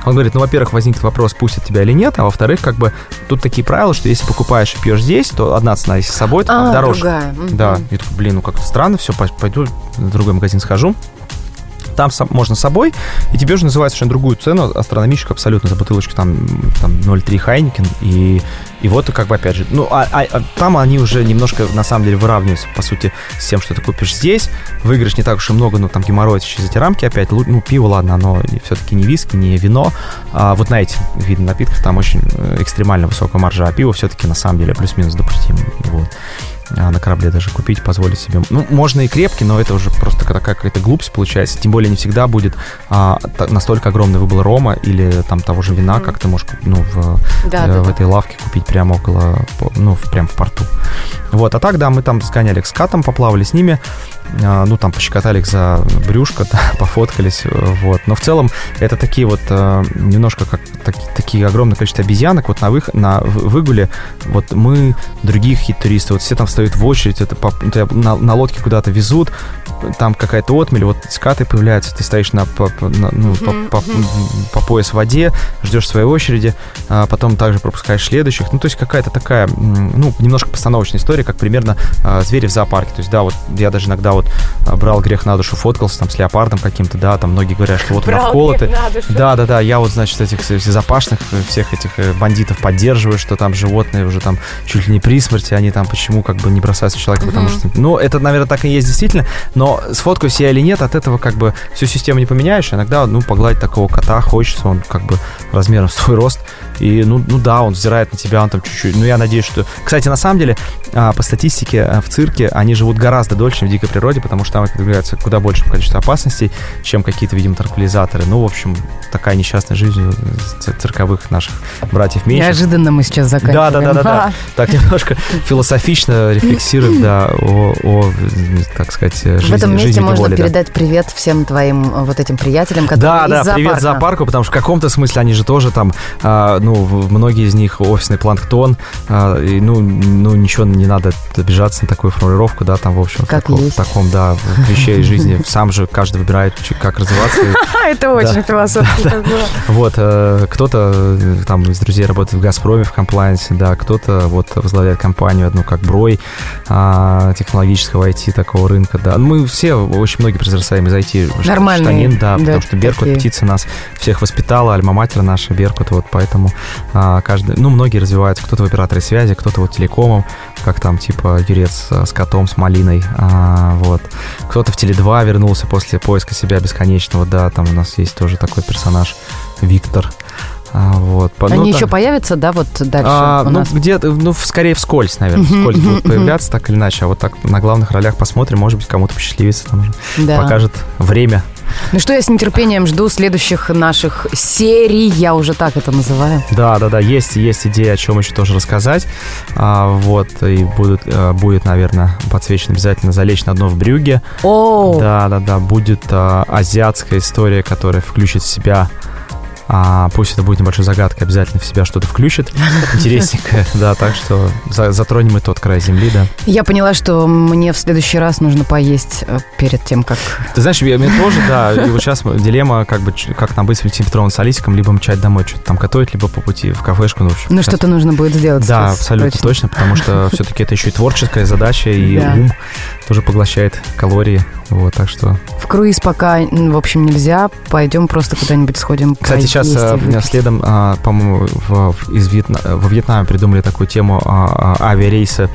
[SPEAKER 3] Он говорит, ну, во-первых, возникнет вопрос, пустят тебя или нет, а во-вторых, как бы тут такие правила, что если покупаешь и пьешь здесь, то одна цена, если с собой, то
[SPEAKER 2] А,
[SPEAKER 3] дороже.
[SPEAKER 2] другая.
[SPEAKER 3] Да, и такой, блин, ну как-то странно, все, пойду в другой магазин схожу. Там можно собой, и тебе уже называют совершенно другую цену, астрономическую абсолютно, за бутылочку там, там 0,3 Хайникен, и, и вот как бы опять же, ну, а, а- а там они уже немножко, на самом деле, выравниваются, по сути, с тем, что ты купишь здесь, выиграешь не так уж и много, ну, там геморрой через эти рамки опять, ну, пиво, ладно, оно все-таки не виски, не вино, а вот на эти виды напитков там очень э, экстремально высокая маржа, а пиво все-таки, на самом деле, плюс-минус допустимо, вот на корабле даже купить, позволить себе. Ну, можно и крепкий, но это уже просто такая какая-то глупость получается. Тем более не всегда будет а, настолько огромный выбор рома или там того же вина, как ты можешь ну, в,
[SPEAKER 2] Да,
[SPEAKER 3] э,
[SPEAKER 2] да,
[SPEAKER 3] в
[SPEAKER 2] да.
[SPEAKER 3] этой лавке купить прямо около, ну, в- прямо в порту. Вот, а так, да, мы там сгоняли к скатам, поплавали с ними, а, ну, там пощекотали их за брюшко, да, пофоткались, вот. Но в целом это такие вот э, немножко как таки- такие огромное количество обезьянок вот на, вых, на выгуле. Вот мы, другие какие туристы, вот все там встают в очередь, это по- на, на лодке куда-то везут, там какая-то отмель, вот скаты появляются, ты стоишь на, по, на- ну, по, по- по пояс в воде, ждешь своей очереди, а потом также пропускаешь следующих. Ну, то есть какая-то такая, ну, немножко постановочная история, как примерно а, звери в зоопарке. То есть, да, вот я даже иногда вот а, брал грех на душу, фоткался там с леопардом каким-то, да, там многие говорят, что вот у меня
[SPEAKER 2] Брал на душу.
[SPEAKER 3] Да, да, да, я вот, значит, этих запашных всех этих э, бандитов поддерживаю, что там животные уже там чуть ли не при смерти, они там почему как бы не бросаются в человека, потому что... Ну, это, наверное, так и есть действительно, но сфоткаюсь я или нет, от этого как бы всю систему не поменяешь, иногда, ну, погладить такого кота хочется, он как бы размером с твой рост, и, ну, ну да, он взирает на тебя, он там чуть-чуть, ну, я надеюсь, что... Кстати, на самом деле, а, по статистике, а, в цирке они живут гораздо дольше, чем в дикой природе, потому что там подвергаются куда большему количеству опасностей, чем какие-то, видимо, транквилизаторы. Ну, в общем, такая несчастная жизнь цирковых наших братьев меньше.
[SPEAKER 2] Неожиданно мы сейчас
[SPEAKER 3] Да,
[SPEAKER 2] заканчиваем.
[SPEAKER 3] да, да, да, да. Так немножко философично рефлексируем, да, о, о, так сказать, жизни,
[SPEAKER 2] В этом месте можно
[SPEAKER 3] неволе, да.
[SPEAKER 2] передать привет всем твоим э, вот этим приятелям, которые
[SPEAKER 3] Да,
[SPEAKER 2] из
[SPEAKER 3] да, привет зоопарку, потому что в каком-то смысле они же тоже там, а, ну, многие из них офисный планктон, а, и, ну, ну, ничего не надо обижаться на такую формулировку, да, там, в общем,
[SPEAKER 2] Как
[SPEAKER 3] таком,
[SPEAKER 2] есть.
[SPEAKER 3] в таком, да, вещей жизни сам же каждый выбирает, как развиваться.
[SPEAKER 2] Это очень философски.
[SPEAKER 3] Вот, э, кто-то э, там из друзей работает в «Газпроме» в комплайенсе, да, кто-то вот возглавляет компанию одну, как Брой, а, технологического IT такого рынка, да. Мы все, очень многие произрастаем из IT.
[SPEAKER 2] Нормальные,
[SPEAKER 3] штанин, да, потому что Беркут, птица нас всех воспитала, альма-матер наша, Беркут, вот поэтому а, каждый, ну, многие развиваются, кто-то в операторе связи, кто-то вот телекомом, как там, типа, Юрец э, с котом, с малиной, а, вот. Кто-то в Теле2 вернулся после поиска себя бесконечного, да, там у нас есть тоже такой персонаж, Виктор. А, вот. По- ну,
[SPEAKER 2] Они
[SPEAKER 3] там-
[SPEAKER 2] еще появятся, да, вот дальше
[SPEAKER 3] а, ну,
[SPEAKER 2] нас?
[SPEAKER 3] где-то, ну, скорее вскользь, наверное, вскользь будут появляться, так или иначе. А вот так на главных ролях посмотрим, может быть, кому-то посчастливится, там уже
[SPEAKER 2] Да.
[SPEAKER 3] покажет время.
[SPEAKER 2] Ну что, я с нетерпением жду следующих наших серий, я уже так это называю.
[SPEAKER 3] Да, да, да, есть, есть идея, о чем еще тоже рассказать. А, вот, и будут, э, будет, наверное, подсвечено обязательно залечь на дно в брюге.
[SPEAKER 2] О,
[SPEAKER 3] Да, да, да, будет а, азиатская история, которая включит в себя а, пусть это будет небольшой загадкой, обязательно в себя что-то включит интересненькое, да, так что за- затронем и тот край земли, да.
[SPEAKER 2] я поняла, что мне в следующий раз нужно поесть э, перед тем, как...
[SPEAKER 3] Ты знаешь, мне тоже, да, и вот сейчас дилемма, как бы, как нам быть с Валентином Петровым с Алисиком, либо мчать домой, что-то там готовить, либо по пути в кафешку, ну, в общем.
[SPEAKER 2] Ну, что-то нужно будет сделать
[SPEAKER 3] Да, абсолютно точно. потому что все-таки это еще и творческая задача, и ум тоже поглощает калории, вот, так что...
[SPEAKER 2] В круиз пока, в общем, нельзя. Пойдем просто куда-нибудь сходим.
[SPEAKER 3] Кстати, сейчас э, следом, а, по-моему, в, из Вьетна- во Вьетнаме придумали такую тему а, а, авиарейса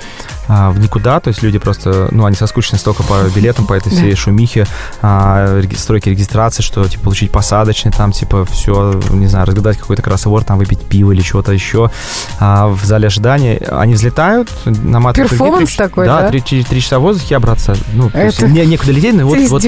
[SPEAKER 3] в никуда, то есть люди просто, ну, они соскучились столько по билетам, по этой всей
[SPEAKER 2] Да.
[SPEAKER 3] шумихе, стройки регистрации, что, типа, получить посадочный, там, типа, все, не знаю, разгадать какой-то кроссворд, там, выпить пиво или чего-то еще в зале ожидания. Они взлетают, наматывают...
[SPEAKER 2] Перформанс такой,
[SPEAKER 3] да?
[SPEAKER 2] да?
[SPEAKER 3] три- часа в воздухе, обратно, ну, есть
[SPEAKER 2] Это-
[SPEAKER 3] не, некуда лететь, но вот,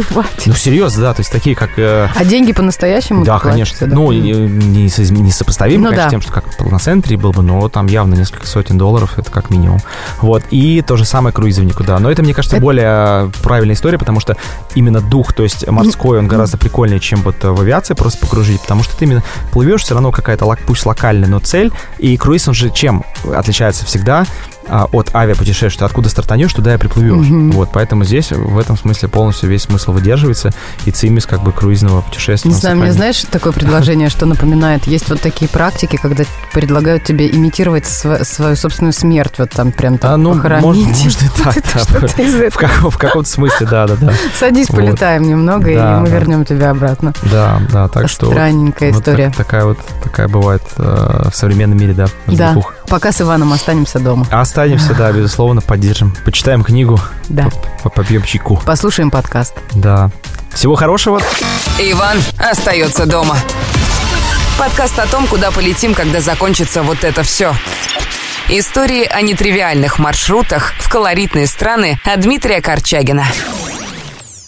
[SPEAKER 3] ну, серьезно, да, то есть такие, как... э,
[SPEAKER 2] А деньги по-настоящему
[SPEAKER 3] да, конечно. Ну, не, не, сопоставимо,
[SPEAKER 2] Ну
[SPEAKER 3] конечно,
[SPEAKER 2] да.
[SPEAKER 3] тем, что как полноценный трип был бы, но там явно несколько сотен долларов, это как минимум. Вот. И то же самое круизы в никуда. Но это, мне кажется,
[SPEAKER 2] Это-
[SPEAKER 3] более правильная история, потому что именно дух, то есть морской, он гораздо прикольнее, чем вот в авиации просто покружить, потому что ты именно плывешь, все равно какая-то, пусть локальная, но цель. И круиз, он же чем отличается всегда? а, от авиапутешествия, что откуда стартанешь, туда и приплывешь.
[SPEAKER 2] Мгм.
[SPEAKER 3] Вот, поэтому здесь в этом смысле полностью весь смысл выдерживается, и цимис как бы круизного путешествия.
[SPEAKER 2] Не знаю, мне знаешь такое предложение, что напоминает? Есть вот такие практики, когда предлагают тебе имитировать св- свою собственную смерть, вот там прям так
[SPEAKER 3] А, ну,
[SPEAKER 2] похоронить.
[SPEAKER 3] может, может и так, да. В, каком- в каком-то смысле, да, да, да.
[SPEAKER 2] Садись,
[SPEAKER 3] Вот.
[SPEAKER 2] полетаем немного,
[SPEAKER 3] Да,
[SPEAKER 2] и мы
[SPEAKER 3] да.
[SPEAKER 2] вернем тебя обратно.
[SPEAKER 3] Да, да, так что...
[SPEAKER 2] Странненькая
[SPEAKER 3] вот
[SPEAKER 2] история.
[SPEAKER 3] так- такая вот, такая бывает э, в современном мире, да,
[SPEAKER 2] Да, пока с Иваном останемся дома.
[SPEAKER 3] Останемся, да, безусловно, поддержим. Почитаем книгу,
[SPEAKER 2] Да.
[SPEAKER 3] попьем чайку.
[SPEAKER 2] Послушаем подкаст.
[SPEAKER 3] Да. Всего хорошего.
[SPEAKER 1] Иван остается дома. Подкаст о том, куда полетим, когда закончится вот это все. Истории о нетривиальных маршрутах в колоритные страны от Дмитрия Корчагина.